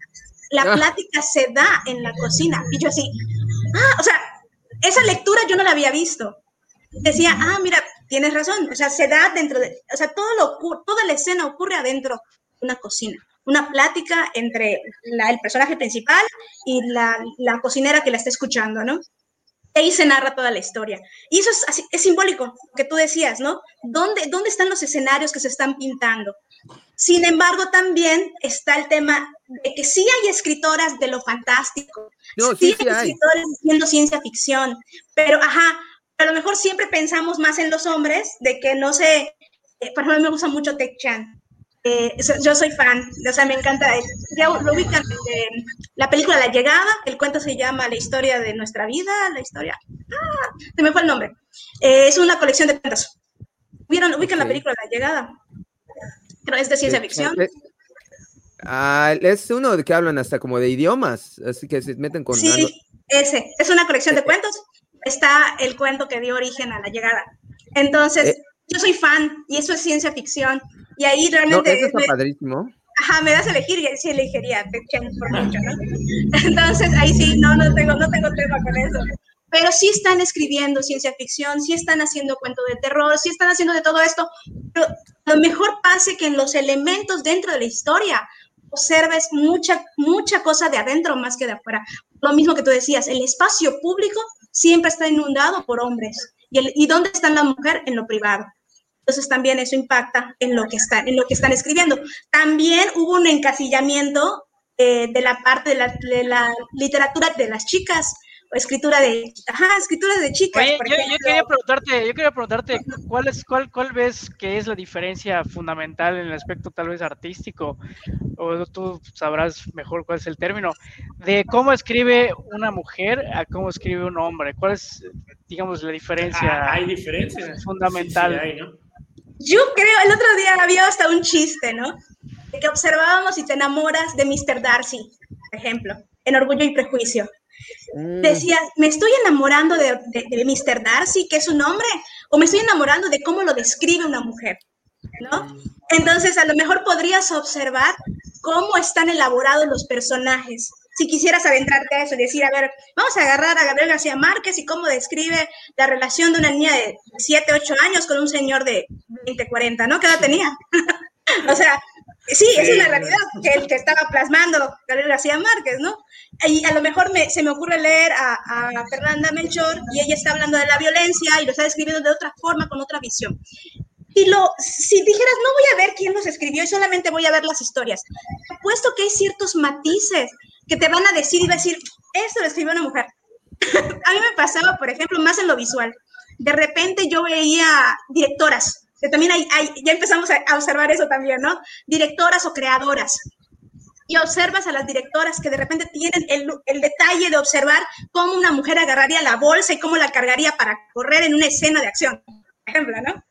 B: La
A: Ah.
B: plática se da en la cocina. Y yo así, ah, o sea, esa lectura yo no la había visto. Decía, ah, mira, tienes razón, o sea, se da dentro de, o sea, todo lo, toda la escena ocurre adentro de una cocina. Una plática entre la- el personaje principal y la, la cocinera que la está escuchando, ¿no? Y ahí se narra toda la historia. Y eso es, es simbólico, que tú decías, ¿no? ¿Dónde, ¿Dónde están los escenarios que se están pintando? Sin embargo, también está el tema de que sí hay escritoras de lo fantástico,
A: No,
B: sí,
A: sí, sí
B: hay
A: hay.
B: escritores haciendo ciencia ficción, pero ajá, a lo mejor siempre pensamos más en los hombres, de que no sé, eh, por ejemplo, me gusta mucho Tech Chan. Eh, so- yo soy fan, o sea, me encanta. eh, Ya lo ubican la película La Llegada, el cuento se llama La historia de nuestra vida, la historia. Ah, se me fue el nombre. Eh, es una colección de cuentos. ¿Vieron, ubican la
A: Ok.
B: película La Llegada? Pero es de ciencia ficción.
A: Eh, Ah, es uno de que hablan hasta como de idiomas, así que se meten con algo.
B: Sí, ese. Es una colección de cuentos. Está el cuento que dio origen a la llegada. Entonces,
A: Eh.
B: yo soy fan y eso es ciencia ficción. Y ahí
A: No,
B: realmente
A: eso está
B: me,
A: padrísimo.
B: ajá, me das a elegir y sí elegiría por mucho, ¿no? Entonces, ahí sí, no, no tengo, no tengo tema con eso. Pero sí están escribiendo ciencia ficción, sí están haciendo cuento de terror, sí están haciendo de todo esto. Pero lo mejor pase que en los elementos dentro de la historia observes mucha, mucha cosa de adentro más que de afuera. Lo mismo que tú decías, el espacio público siempre está inundado por hombres. ¿Y, el, ¿y dónde está la mujer? En lo privado. Entonces también eso impacta en lo que están, en lo que están escribiendo. También hubo un encasillamiento eh, de la parte de la, literatura de las chicas, escritura de, ajá, escritura de chicas.
D: Oye,
B: por
D: yo, yo quería preguntarte, yo quería preguntarte, ¿cuál es, cuál, cuál ves que es la diferencia fundamental en el aspecto tal vez artístico, o tú sabrás mejor cuál es el término, de cómo escribe una mujer a cómo escribe un hombre? ¿Cuál es, digamos, la diferencia?
C: Ah, hay diferencias.
D: Fundamental.
C: Sí, sí hay, ¿no?
B: Yo creo, el otro día había hasta un chiste, ¿no? De que observábamos si te enamoras de Mr. Darcy, por ejemplo, en Orgullo y Prejuicio.
A: Mm,
B: Decía, ¿me estoy enamorando de, de, de Mr. Darcy, que es un hombre? ¿O me estoy enamorando de cómo lo describe una mujer? ¿No? Entonces, a lo mejor podrías observar cómo están elaborados los personajes. Si quisieras adentrarte a eso decir, a ver, vamos a agarrar a Gabriel García Márquez y cómo describe la relación de una niña de 7, 8 años con un señor de 20, 40, ¿no? ¿Qué edad tenía? o sea, sí, es una realidad que el que estaba plasmando Gabriel García Márquez, ¿no? Y a lo mejor me, se me ocurre leer a, a Fernanda Melchor y ella está hablando de la violencia y lo está describiendo de otra forma, con otra visión. Y lo, si dijeras, no voy a ver quién los escribió y solamente voy a ver las historias, puesto que hay ciertos matices que te van a decir y va a decir, esto lo escribió una mujer. a mí me pasaba, por ejemplo, más en lo visual. De repente yo veía directoras, que también hay, hay ya empezamos a, a observar eso también, ¿no? Directoras o creadoras. Y observas a las directoras que de repente tienen el, el detalle de observar cómo una mujer agarraría la bolsa y cómo la cargaría para correr en una escena de acción, por ejemplo, ¿no?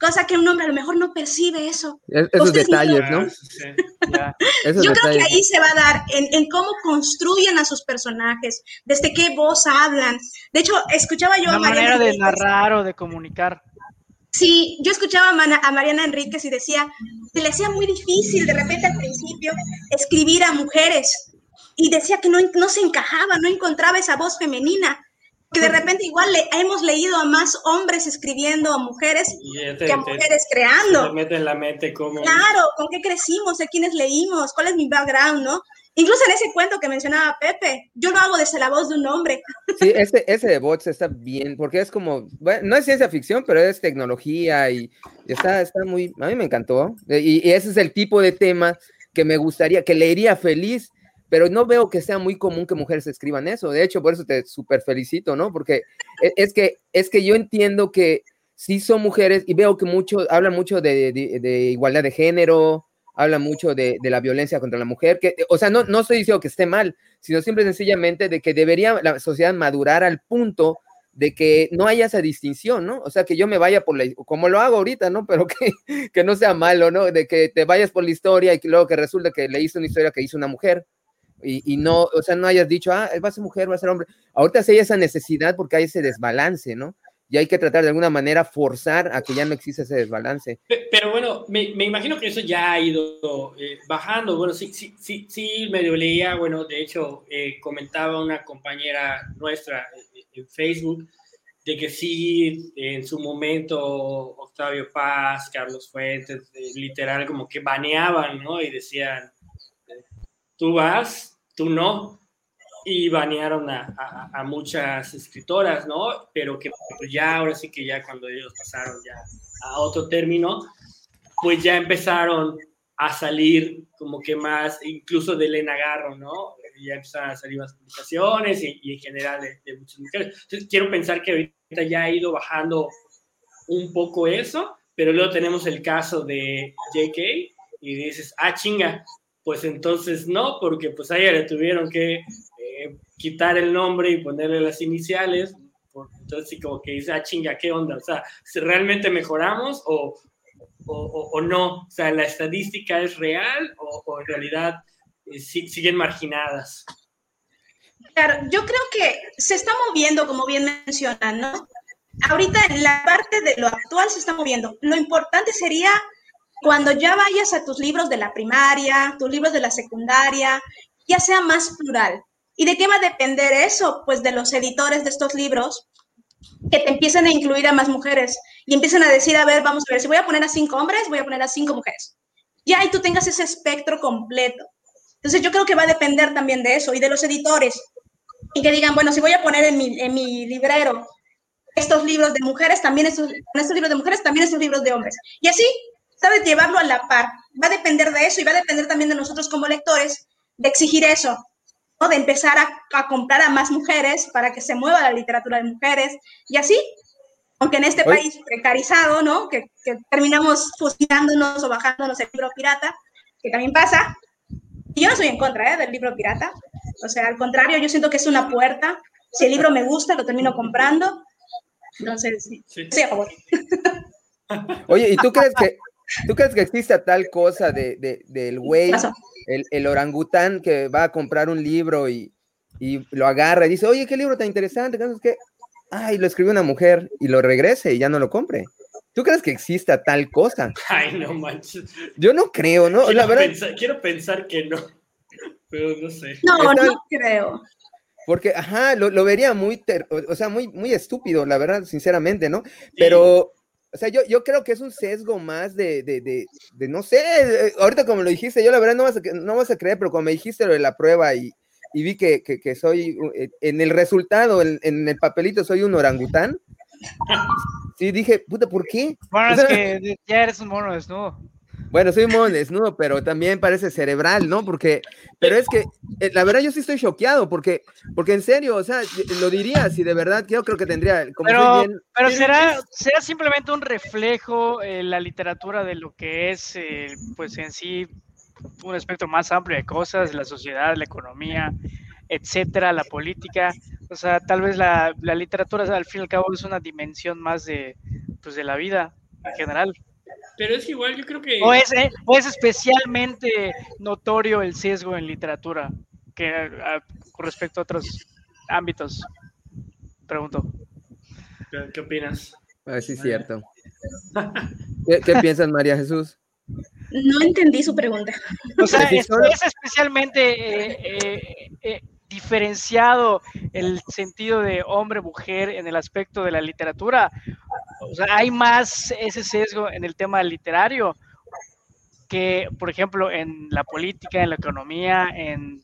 B: Cosa que un hombre a lo mejor no percibe eso.
A: es- esos detalles,
C: Ah,
A: ¿no?
C: sí, sí.
A: Esos
B: Yo creo que ahí se va a dar en, en cómo construyen a sus personajes, desde qué voz hablan. De hecho, escuchaba yo
D: Una
B: a Mariana
D: manera de narrar o de comunicar.
B: Sí, yo escuchaba a, Mariana Enríquez y decía, se le hacía muy difícil de repente al principio escribir a mujeres. Y decía que no, no se encajaba, no encontraba esa voz femenina. Que de repente igual le, hemos leído a más hombres escribiendo a mujeres
C: te,
B: que a
C: te-
B: mujeres
C: te
B: creando.
C: mete en la mente como...
B: Claro, ¿con qué crecimos? ¿De quiénes leímos? ¿Cuál es mi background, no? Incluso en ese cuento que mencionaba Pepe, yo lo hago desde la voz de un hombre.
A: Sí, ese, ese de bots está bien, porque es como, bueno, no es ciencia ficción, pero es tecnología y, y está, está muy, a mí me encantó. E, Y, y ese es el tipo de tema que me gustaría, que leería feliz, pero no veo que sea muy común que mujeres escriban eso. De hecho, por eso te súper felicito, ¿no? Porque e- es que, es que yo entiendo que sí son mujeres y veo que mucho, hablan mucho de, de- de igualdad de género, hablan mucho de, de la violencia contra la mujer, que, o sea, no, no estoy diciendo que esté mal, sino simple sencillamente de que debería la sociedad madurar al punto de que no haya esa distinción, ¿no? O sea, que yo me vaya por la, como lo hago ahorita, ¿no? Pero que, que no sea malo, ¿no? De que te vayas por la historia y que luego que resulta que leíste una historia que hizo una mujer y, y no, o sea, no hayas dicho, ah, va a ser mujer, va a ser hombre. Ahorita sí hay esa necesidad porque hay ese desbalance, ¿no? Y hay que tratar de alguna manera forzar a que ya no exista ese desbalance.
C: Pe- Pero bueno, me, me imagino que eso ya ha ido eh, bajando. Bueno, sí, sí, sí, sí, medio leía, bueno, de hecho, eh, comentaba una compañera nuestra eh, en Facebook de que sí, en su momento, Octavio Paz, Carlos Fuentes, literal, como que baneaban, ¿no? Y decían, tú vas, tú no. Y banearon a, a, muchas escritoras, ¿no? Pero que pues, ya, ahora sí que ya cuando ellos pasaron ya a otro término, pues ya empezaron a salir como que más, incluso de Elena Garro, ¿no? Ya empezaron a salir más publicaciones y, en general de, muchas mujeres. Entonces, quiero pensar que ahorita ya ha ido bajando un poco eso, pero luego tenemos el caso de JK y dices, ah, chinga, pues entonces no, porque pues a ella le tuvieron que quitar el nombre y ponerle las iniciales, entonces como que dice, ah, chinga, ¿qué onda? O sea, ¿realmente mejoramos o, o, o, no? O sea, ¿la estadística es real o, en realidad eh, siguen marginadas?
B: Claro, yo creo que se está moviendo, como bien mencionan, ¿no? Ahorita en la parte de lo actual se está moviendo. Lo importante sería cuando ya vayas a tus libros de la primaria, tus libros de la secundaria, ya sea más plural. ¿Y de qué va a depender eso? Pues de los editores de estos libros que te empiecen a incluir a más mujeres y empiezan a decir, a ver, vamos a ver, si voy a poner a cinco hombres, voy a poner a cinco mujeres. Ya ahí tú tengas ese espectro completo. Entonces yo creo que va a depender también de eso y de los editores. Y que digan, bueno, si voy a poner en mi, en mi librero estos libros de mujeres, también estos, estos libros de mujeres, también estos libros de hombres. Y así sabes llevarlo a la par. Va a depender de eso y va a depender también de nosotros como lectores de exigir eso. De empezar a, comprar a más mujeres para que se mueva la literatura de mujeres y así, aunque en este país precarizado, ¿no? Que, terminamos fusilándonos o bajándonos el libro pirata, que también pasa. Y yo no soy en contra ¿eh? del libro pirata, o sea, al contrario, yo siento que es una puerta. Si el libro me gusta, lo termino comprando. Entonces, sí, sí. a favor.
A: Oye, ¿y tú crees que ¿Tú crees que existe tal cosa de, de, del güey, el, el, orangután que va a comprar un libro y, y, lo agarra y dice, oye, qué libro tan interesante? ¿Qué? Ay, lo escribió una mujer y lo regrese y ya no lo compre. ¿Tú crees que exista tal cosa?
C: Ay, no manches.
A: Yo no creo, ¿no?
C: Quiero, La verdad... pensar, quiero pensar que no, pero no sé.
B: No, no creo.
A: Porque, ajá, lo, lo vería muy, o sea, muy, muy estúpido, la verdad, sinceramente, ¿no? Pero, o sea, yo, yo creo que es un sesgo más de, de, de, de no sé, eh, ahorita como lo dijiste, yo la verdad no vas a, no vas a creer, pero como me dijiste lo de la prueba y, y vi que, que, que, soy, eh, en el resultado, en, en, el papelito, soy un orangután. Sí, dije, puta, ¿por qué?
D: Bueno, es que ya eres un mono desnudo.
A: Bueno, soy un desnudo, pero también parece cerebral, ¿no? Porque, pero es que, eh, la verdad, yo sí estoy choqueado, porque, porque en serio, o sea, lo diría, si de verdad, yo creo que tendría.
D: Como pero, pero será, será simplemente un reflejo eh, la literatura de lo que es, eh, pues en sí, un espectro más amplio de cosas, la sociedad, la economía, etcétera, la política. O sea, tal vez la, la literatura, al fin y al cabo, es una dimensión más de, pues, de la vida en general.
C: Pero es igual, yo creo que...
D: O es, eh, es especialmente notorio el sesgo en literatura que con respecto a otros ámbitos. Pregunto.
C: ¿Qué, opinas?
A: A si es cierto. ¿Qué, ¿Qué, piensas, María Jesús?
B: No entendí su pregunta.
D: O sea, es, especialmente eh, eh, diferenciado el sentido de hombre-mujer en el aspecto de la literatura? ¿Hay más ese sesgo en el tema literario que, por ejemplo, en la política, en la economía, en,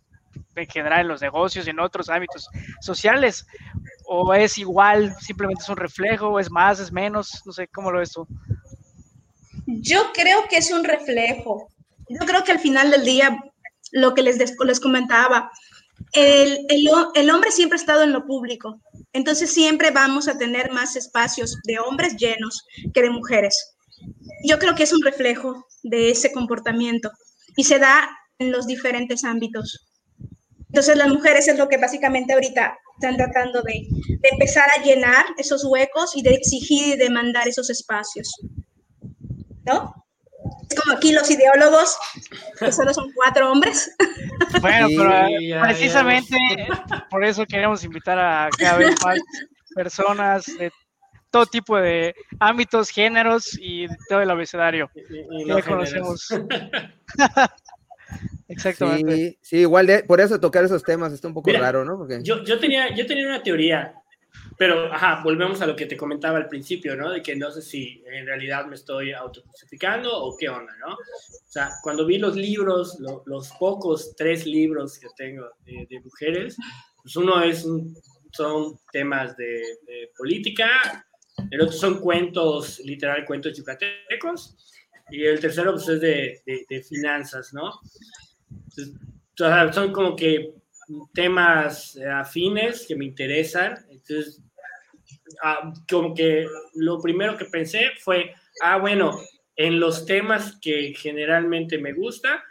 D: en general en los negocios y en otros ámbitos sociales? ¿O es igual, simplemente es un reflejo, es más, es menos? No sé, ¿cómo lo ves tú?
B: Yo creo que es un reflejo. Yo creo que al final del día, lo que les, les comentaba, el, el, hombre siempre ha estado en lo público, entonces siempre vamos a tener más espacios de hombres llenos que de mujeres. Yo creo que es un reflejo de ese comportamiento y se da en los diferentes ámbitos. Entonces las mujeres es lo que básicamente ahorita están tratando de, de empezar a llenar esos huecos y de exigir y demandar esos espacios. ¿No? Es como aquí los ideólogos, que solo son cuatro hombres.
D: Bueno, pero precisamente por eso queremos invitar a cada vez más personas de todo tipo de ámbitos, géneros y todo el abecedario. Y, conocemos.
A: Exactamente. Sí, igual de, por eso tocar esos temas está un poco raro, ¿no?
C: Yo, yo, tenía, yo tenía una teoría pero, ajá, volvemos a lo que te comentaba al principio, ¿no? De que no sé si en realidad me estoy autojustificando o qué onda, ¿no? O sea, cuando vi los libros, los pocos tres libros que tengo de, mujeres, pues uno es son temas de, política, el otro son cuentos, literal, cuentos yucatecos, y el tercero pues es de, de finanzas, ¿no? Entonces, son como que temas afines que me interesan, entonces Ah, como que lo primero que pensé fue, ah, bueno, en los temas que generalmente me gusta,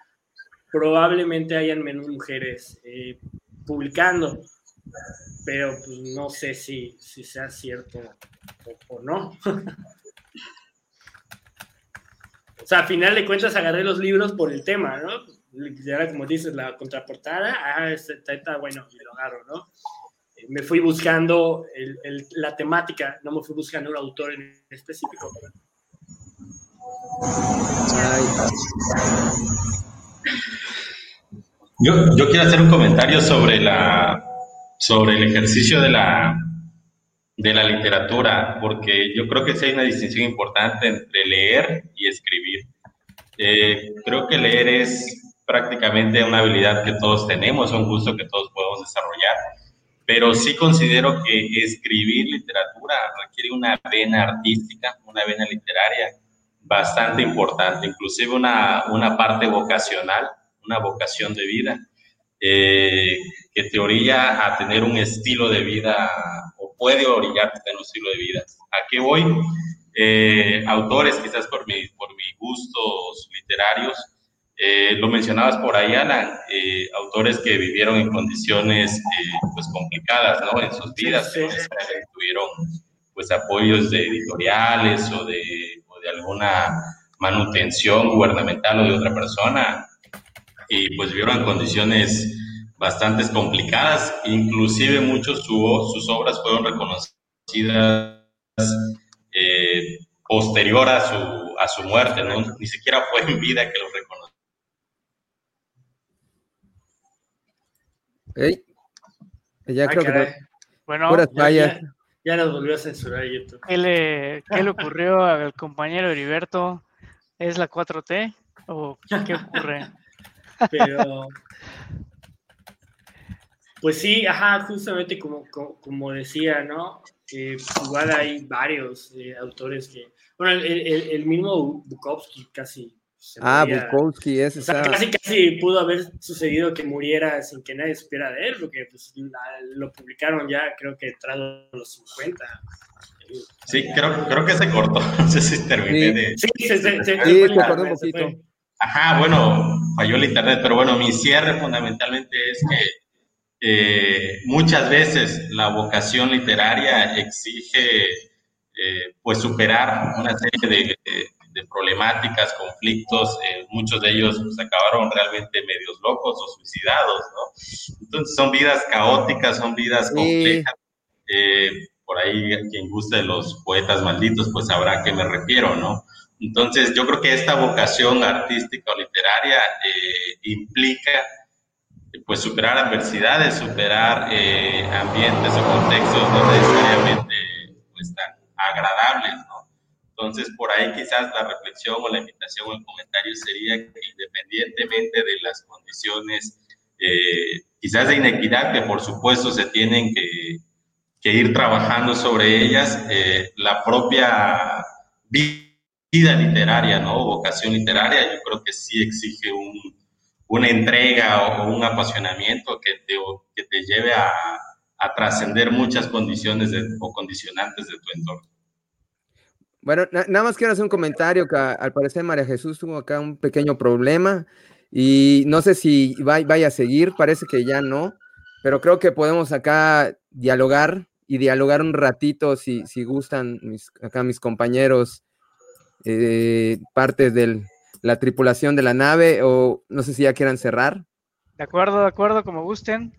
C: probablemente hayan menos mujeres eh, publicando, pero pues, no sé si, si sea cierto o, no. o sea, a final de cuentas agarré los libros por el tema, ¿no? Era como dices, la contraportada, ah, está, está bueno, y lo agarro, ¿no? Me fui buscando la temática, no me fui buscando un autor en específico.
E: Yo, yo, quiero hacer un comentario sobre, la, sobre el ejercicio de la, de la literatura, porque yo creo que sí hay una distinción importante entre leer y escribir. Eh, creo que leer es prácticamente una habilidad que todos tenemos, un gusto que todos podemos desarrollar pero sí considero que escribir literatura requiere una vena artística, una vena literaria bastante importante, inclusive una, una parte vocacional, una vocación de vida, eh, que te orilla a tener un estilo de vida, o puede orillarte a tener un estilo de vida. ¿A qué voy? Eh, autores, quizás por, mi, por mis gustos literarios, eh, lo mencionabas por ahí, Alan, eh, autores que vivieron en condiciones eh, pues complicadas ¿no? en sus vidas, que tuvieron pues apoyos de editoriales o de, o de alguna manutención gubernamental o de otra persona, y pues vivieron en condiciones bastante complicadas, inclusive muchos su, sus obras fueron reconocidas posterior a su, a su muerte, ¿no? ni siquiera fue en vida que los reconocieron
A: Ya creo que.
D: Bueno,
C: ya, nos volvió a censurar YouTube.
D: ¿Qué le, ¿Qué le ocurrió al compañero Heriberto? ¿Es la 4T? ¿O qué ocurre?
C: Pero. Pues sí, ajá, justamente como, como, decía, ¿no? Eh, igual hay varios eh, autores que. Bueno, el, el mismo Bukowski casi
A: ah, Bukowski es
C: Casi, casi pudo haber sucedido que muriera sin que nadie supiera de él, porque pues, lo publicaron ya, creo que tras los 50.
E: Sí, creo, creo que se cortó. No sé si terminé de.
C: Sí, se, se, se,
A: sí, cortó un poquito.
E: Ajá, bueno, falló el internet, pero bueno, mi cierre fundamentalmente es que eh, muchas veces la vocación literaria exige eh, pues superar una serie de problemáticas, conflictos, eh, muchos de ellos pues, acabaron realmente medios locos o suicidados, ¿no? Entonces son vidas caóticas, son vidas complejas. Eh, por ahí quien guste de los poetas malditos, pues sabrá a qué me refiero, ¿no? Entonces yo creo que esta vocación artística o literaria eh, implica pues superar adversidades, superar ambientes o contextos no necesariamente pues tan agradables, ¿no? Entonces, por ahí quizás la reflexión o la invitación o el comentario sería que independientemente de las condiciones, eh, quizás de inequidad, que por supuesto se tienen que, ir trabajando sobre ellas, eh, la propia vida literaria, ¿no? Vocación literaria, yo creo que sí exige una entrega o un apasionamiento que te, que te lleve a, trascender muchas condiciones o condicionantes de tu entorno.
A: Bueno, nada más quiero hacer un comentario que al parecer María Jesús tuvo acá un pequeño problema y no sé si vaya a seguir, parece que ya no, pero creo que podemos acá dialogar y dialogar un ratito si, si gustan mis, acá mis compañeros, eh, parte de la tripulación de la nave o no sé si ya quieran cerrar.
D: De acuerdo, de acuerdo, como gusten.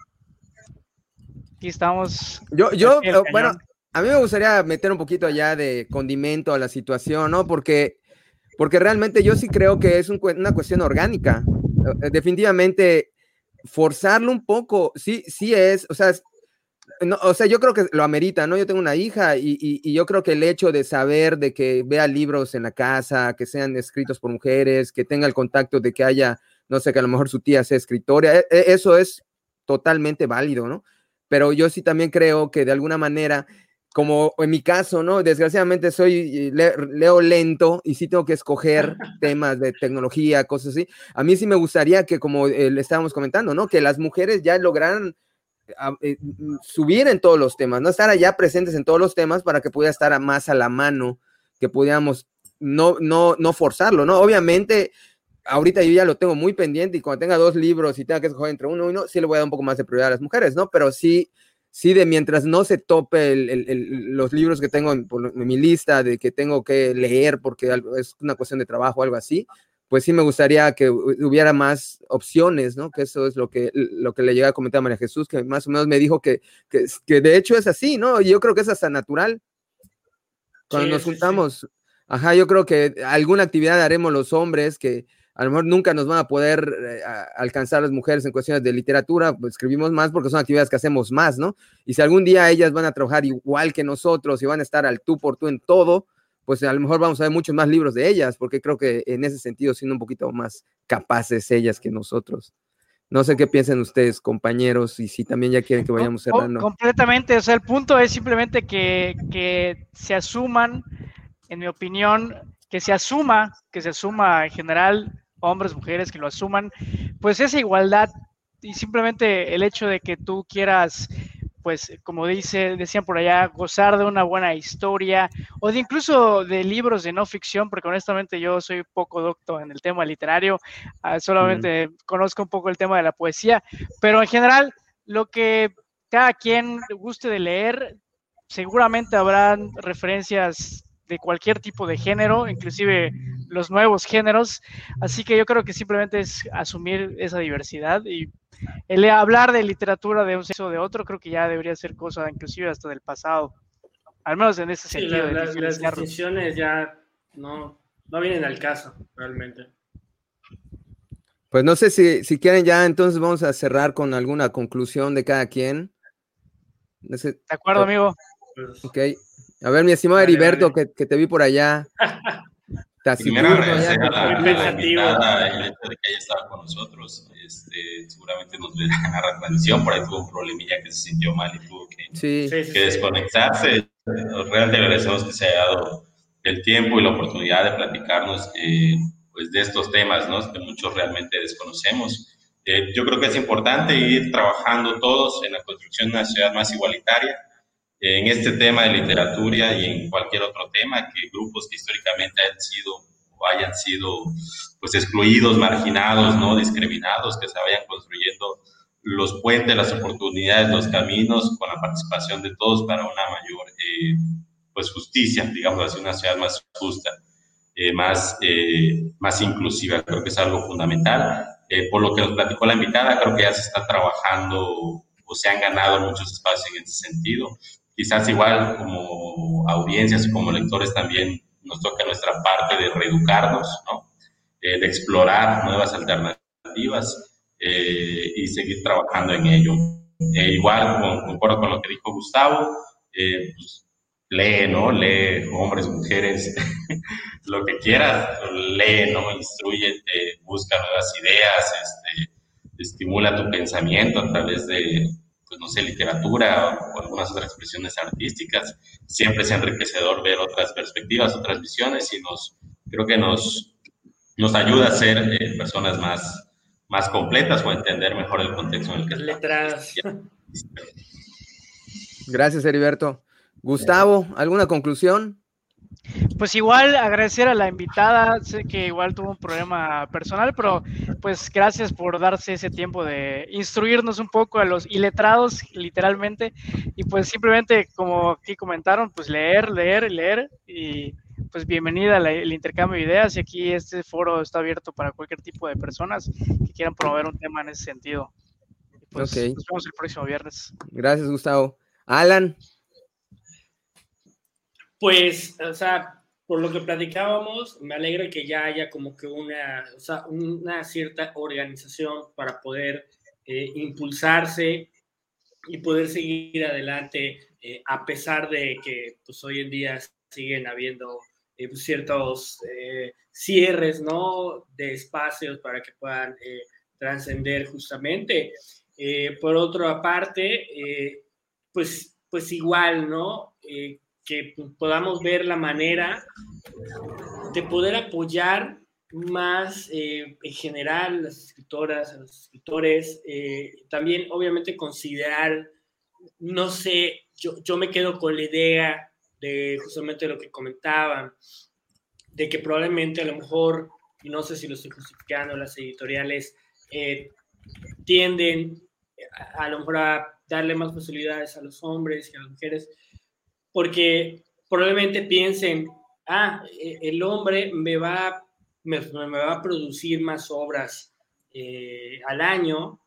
D: Aquí estamos.
A: Yo, yo, bueno, a mí me gustaría meter un poquito allá de condimento a la situación, ¿no? Porque, porque realmente yo sí creo que es una cuestión orgánica. Eh, definitivamente, forzarlo un poco, sí, sí es, o sea, no, o sea, yo creo que lo amerita, ¿no? Yo tengo una hija y, yo creo que el hecho de saber de que vea libros en la casa, que sean escritos por mujeres, que tenga el contacto de que haya, no sé, que a lo mejor su tía sea escritora, e, e, eso es totalmente válido, ¿no? Pero yo sí también creo que de alguna manera, como en mi caso, ¿no? Desgraciadamente soy, leo lento y sí tengo que escoger temas de tecnología, cosas así. A mí sí me gustaría que, como le estábamos comentando, ¿no? Que las mujeres ya lograran eh, mm, subir en todos los temas, no estar allá presentes en todos los temas para que pudiera estar más a la mano, que pudiéramos no, no, no forzarlo, ¿no? Obviamente, ahorita yo ya lo tengo muy pendiente y cuando tenga dos libros y tenga que escoger entre uno y uno, sí le voy a dar un poco más de prioridad a las mujeres, ¿no? Pero sí, sí, de mientras no se tope los libros que tengo en, en, mi lista de que tengo que leer porque es una cuestión de trabajo o algo así, pues sí me gustaría que hubiera más opciones, ¿no? Que eso es lo que, lo que le llega a comentar a María Jesús, que más o menos me dijo que, que, que de hecho es así, ¿no? Y yo creo que es hasta natural. Cuando nos juntamos, ajá, yo creo que alguna actividad haremos los hombres que a lo mejor nunca nos van a poder eh, alcanzar las mujeres en cuestiones de literatura, pues escribimos más porque son actividades que hacemos más, ¿no? Y si algún día ellas van a trabajar igual que nosotros y van a estar al tú por tú en todo, pues a lo mejor vamos a ver muchos más libros de ellas, porque creo que en ese sentido siendo un poquito más capaces ellas que nosotros. No sé qué piensan ustedes, compañeros, y si también ya quieren que vayamos cerrando.
D: completamente, o sea, el punto es simplemente que, que se asuman, en mi opinión, que se asuma, que se asuma en general, hombres, mujeres, que lo asuman, pues esa igualdad y simplemente el hecho de que tú quieras pues como dice, decían por allá, gozar de una buena historia o de incluso de libros de no ficción, porque honestamente yo soy poco docto en el tema literario, ah, solamente conozco un poco el tema de la poesía, pero en general lo que cada quien guste de leer, seguramente habrán referencias de cualquier tipo de género, inclusive los nuevos géneros, así que yo creo que simplemente es asumir esa diversidad y el hablar de literatura de un sexo o de otro creo que ya debería ser cosa inclusive hasta del pasado. Al menos en ese sentido.
C: las decisiones ya no, no vienen al caso, realmente.
A: Pues no sé si, si quieren ya, entonces vamos a cerrar con alguna conclusión de cada quien.
D: de acuerdo, amigo.
A: Ok. A ver, mi estimado Heriberto, Que, que, te vi por allá.
E: Primero agradecer a la, invitada el hecho de que haya estado con nosotros. Este, seguramente nos verá en la retransmisión, por ahí tuvo un problemilla que se sintió mal y tuvo que, que desconectarse. Realmente agradecemos que se haya dado el tiempo y la oportunidad de platicarnos eh, pues de estos temas ¿no? que muchos realmente desconocemos. Eh, yo creo que es importante ir trabajando todos en la construcción de una ciudad más igualitaria en este tema de literatura y en cualquier otro tema, que grupos que históricamente han sido o hayan sido pues excluidos, marginados, no discriminados, que se vayan construyendo los puentes, las oportunidades, los caminos con la participación de todos para una mayor eh, pues justicia, digamos así, una ciudad más justa, eh, más, eh, más inclusiva. Creo que es algo fundamental. por lo que nos platicó la invitada, creo que ya se está trabajando o se han ganado muchos espacios en ese sentido quizás igual como audiencias y como lectores también nos toca nuestra parte de reeducarnos, ¿no? Eh, de explorar nuevas alternativas eh, y seguir trabajando en ello. Eh, igual, concuerdo con lo que dijo Gustavo, pues, lee, ¿no? Lee hombres, mujeres, lo que quieras, lee, ¿no? Instruyete, busca nuevas ideas, este, estimula tu pensamiento a través de, pues no sé, literatura o, algunas otras expresiones artísticas. Siempre es enriquecedor ver otras perspectivas, otras visiones y nos, creo que nos, nos ayuda a ser eh, personas más, más completas o a entender mejor el contexto en el que
C: Letras.
A: Gracias, Heriberto. Gustavo, ¿alguna conclusión?
D: Pues igual agradecer a la invitada, sé que igual tuvo un problema personal, pero pues gracias por darse ese tiempo de instruirnos un poco a los iletrados, literalmente, y pues simplemente como aquí comentaron, pues leer, leer, leer, y pues bienvenida al intercambio de ideas, y aquí este foro está abierto para cualquier tipo de personas que quieran promover un tema en ese sentido. Pues nos vemos el próximo viernes.
A: Gracias, Gustavo. Alan.
C: Pues, o sea, por lo que platicábamos, me alegra que ya haya como que una, o sea, una cierta organización para poder eh, impulsarse y poder seguir adelante eh, a pesar de que pues, hoy en día siguen habiendo eh, pues, ciertos eh, cierres ¿no? de espacios para que puedan trascender justamente. por otra parte, pues, pues igual, ¿no? Que podamos ver la manera de poder apoyar más en general las escritoras, a los escritores, también obviamente considerar, no sé, yo, yo me quedo con la idea de justamente lo que comentaban, de que probablemente a lo mejor, y no sé si lo estoy justificando, las editoriales eh, tienden a, a, lo mejor a darle más posibilidades a los hombres y a las mujeres, porque probablemente piensen, ah, e, el hombre me va, me, va a producir más obras eh, al año,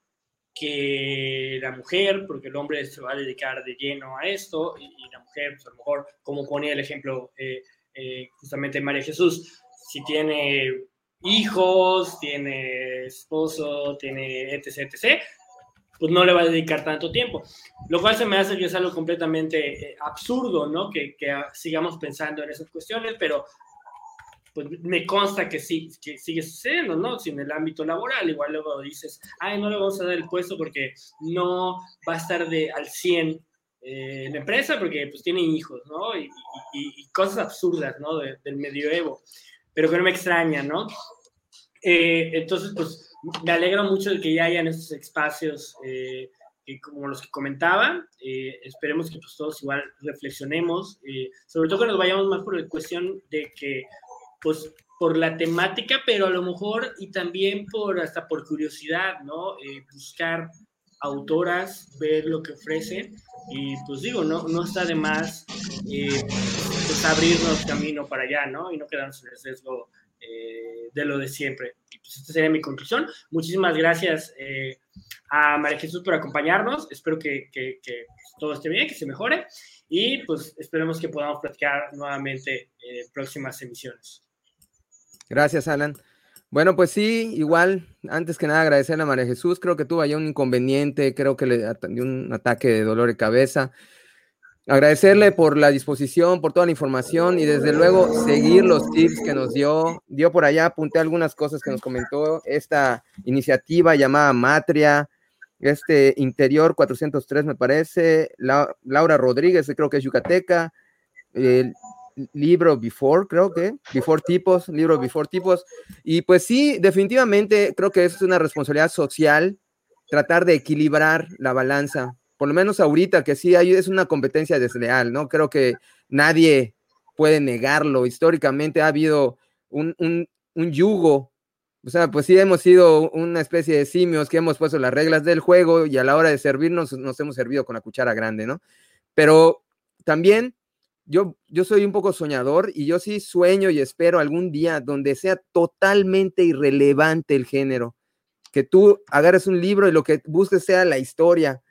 C: que la mujer, porque el hombre se va a dedicar de lleno a esto, y, la mujer, pues a lo mejor, como ponía el ejemplo eh, eh, justamente María Jesús, si tiene hijos, tiene esposo, tiene etc, etc, pues no le va a dedicar tanto tiempo. Lo cual se me hace que es algo completamente eh, absurdo, ¿no? Que, que, sigamos pensando en esas cuestiones, pero pues me consta que sí, que sigue sucediendo, ¿no? Si en el ámbito laboral, igual luego dices, ay, no le vamos a dar el puesto porque no va a estar de al 100 eh, en la empresa porque pues tiene hijos, ¿no? Y, cosas absurdas, ¿no? del medioevo, pero que no me extraña, ¿no? Eh, entonces, pues me alegro mucho de que ya hayan estos espacios eh, como los que comentaba. esperemos que pues todos igual reflexionemos, sobre todo que nos vayamos más por la cuestión de que pues por la temática, pero a lo mejor y también por hasta por curiosidad, ¿no? Eh, buscar autoras, ver lo que ofrecen y pues digo, no, no está de más eh, pues abrirnos camino para allá, ¿no? Y no quedarnos en el sesgo eh, de lo de siempre. Pues esta sería mi conclusión. Muchísimas gracias eh, a María Jesús por acompañarnos. Espero que, que, que, todo esté bien, que se mejore y pues esperemos que podamos platicar nuevamente en próximas emisiones.
A: Gracias, Alan. Bueno, pues sí, igual, antes que nada agradecerle a María Jesús, creo que tuvo allá un inconveniente, creo que le dio un ataque de dolor de cabeza. Agradecerle por la disposición, por toda la información y desde luego seguir los tips que nos dio. Dio por allá, apunté algunas cosas que nos comentó. Esta iniciativa llamada Matria, este Interior 403 me parece, Laura Rodríguez, creo que es yucateca, el libro Before, creo que, Before Tipos, libro Before Tipos. Y pues sí, definitivamente creo que es una responsabilidad social tratar de equilibrar la balanza, por lo menos ahorita que sí hay, es una competencia desleal, ¿no? Creo que nadie puede negarlo. Históricamente ha habido un, un, un yugo, o sea, pues sí hemos sido una especie de simios que hemos puesto las reglas del juego y a la hora de servirnos nos hemos servido con la cuchara grande, ¿no? Pero también yo, yo soy un poco soñador y yo sí sueño y espero algún día donde sea totalmente irrelevante el género, que tú agarres un libro y lo que busques sea la historia.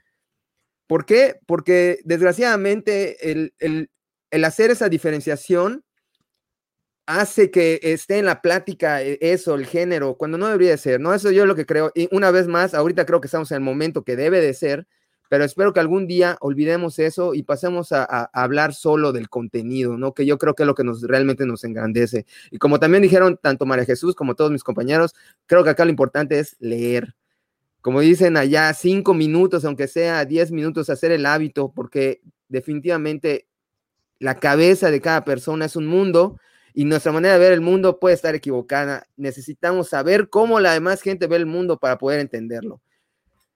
A: ¿Por qué? Porque desgraciadamente el, el, hacer esa diferenciación hace que esté en la plática eh, eso, el género, cuando no debería ser, ¿no? Eso yo lo que creo. Y una vez más, ahorita creo que estamos en el momento que debe de ser, pero espero que algún día olvidemos eso y pasemos a, a, hablar solo del contenido, ¿no? Que yo creo que es lo que nos realmente nos engrandece. Y como también dijeron tanto María Jesús como todos mis compañeros, creo que acá lo importante es leer. Como dicen allá, cinco minutos, aunque sea diez minutos, hacer el hábito, porque definitivamente la cabeza de cada persona es un mundo y nuestra manera de ver el mundo puede estar equivocada. Necesitamos saber cómo la demás gente ve el mundo para poder entenderlo.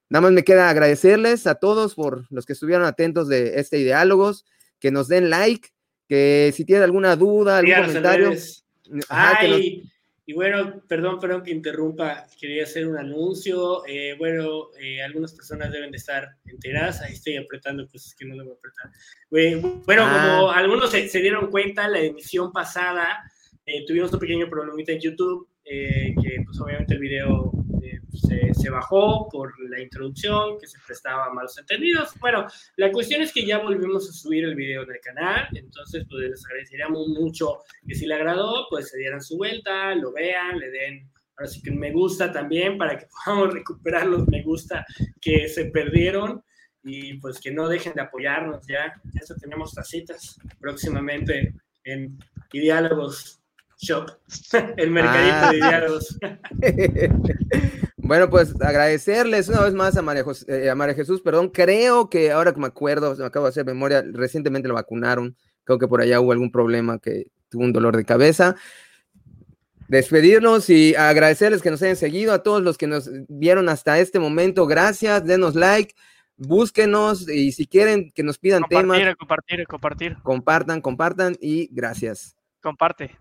A: Nada más me queda agradecerles a todos por los que estuvieron atentos de este Ideálogos, que nos den like, que si tienen alguna duda, algún comentario.
C: Ajá, nos... Y bueno, perdón, perdón que interrumpa, quería hacer un anuncio. Eh, bueno, eh, algunas personas deben de estar enteradas, ahí estoy apretando cosas que no debo apretar. Bueno, ah. como algunos se, se, dieron cuenta, la emisión pasada eh, tuvimos un pequeño problemita en YouTube, que pues obviamente el video se, se, bajó por la introducción, que se prestaba a malos entendidos. Bueno, la cuestión es que ya volvimos a subir el video en el canal, entonces pues les agradeceríamos mucho que si le agradó, pues se dieran su vuelta, lo vean, le den ahora sí que un me gusta también para que podamos recuperar los me gusta que se perdieron. y pues que no dejen de apoyarnos ya. Ya tenemos tacitas próximamente en Diálogos Shop, el mercadito de
A: Ah.
C: diálogos.
A: Bueno, pues agradecerles una vez más a María, Jos- eh, a María Jesús, perdón, creo que ahora que me acuerdo, me acabo de hacer memoria, recientemente lo vacunaron, creo que por allá hubo algún problema que tuvo un dolor de cabeza. Despedirnos y agradecerles que nos hayan seguido, a todos los que nos vieron hasta este momento, gracias, denos like, búsquenos y si quieren que nos pidan temas,
D: Compartir, compartir, compartir.
A: compartan, compartan y gracias.
D: Comparte.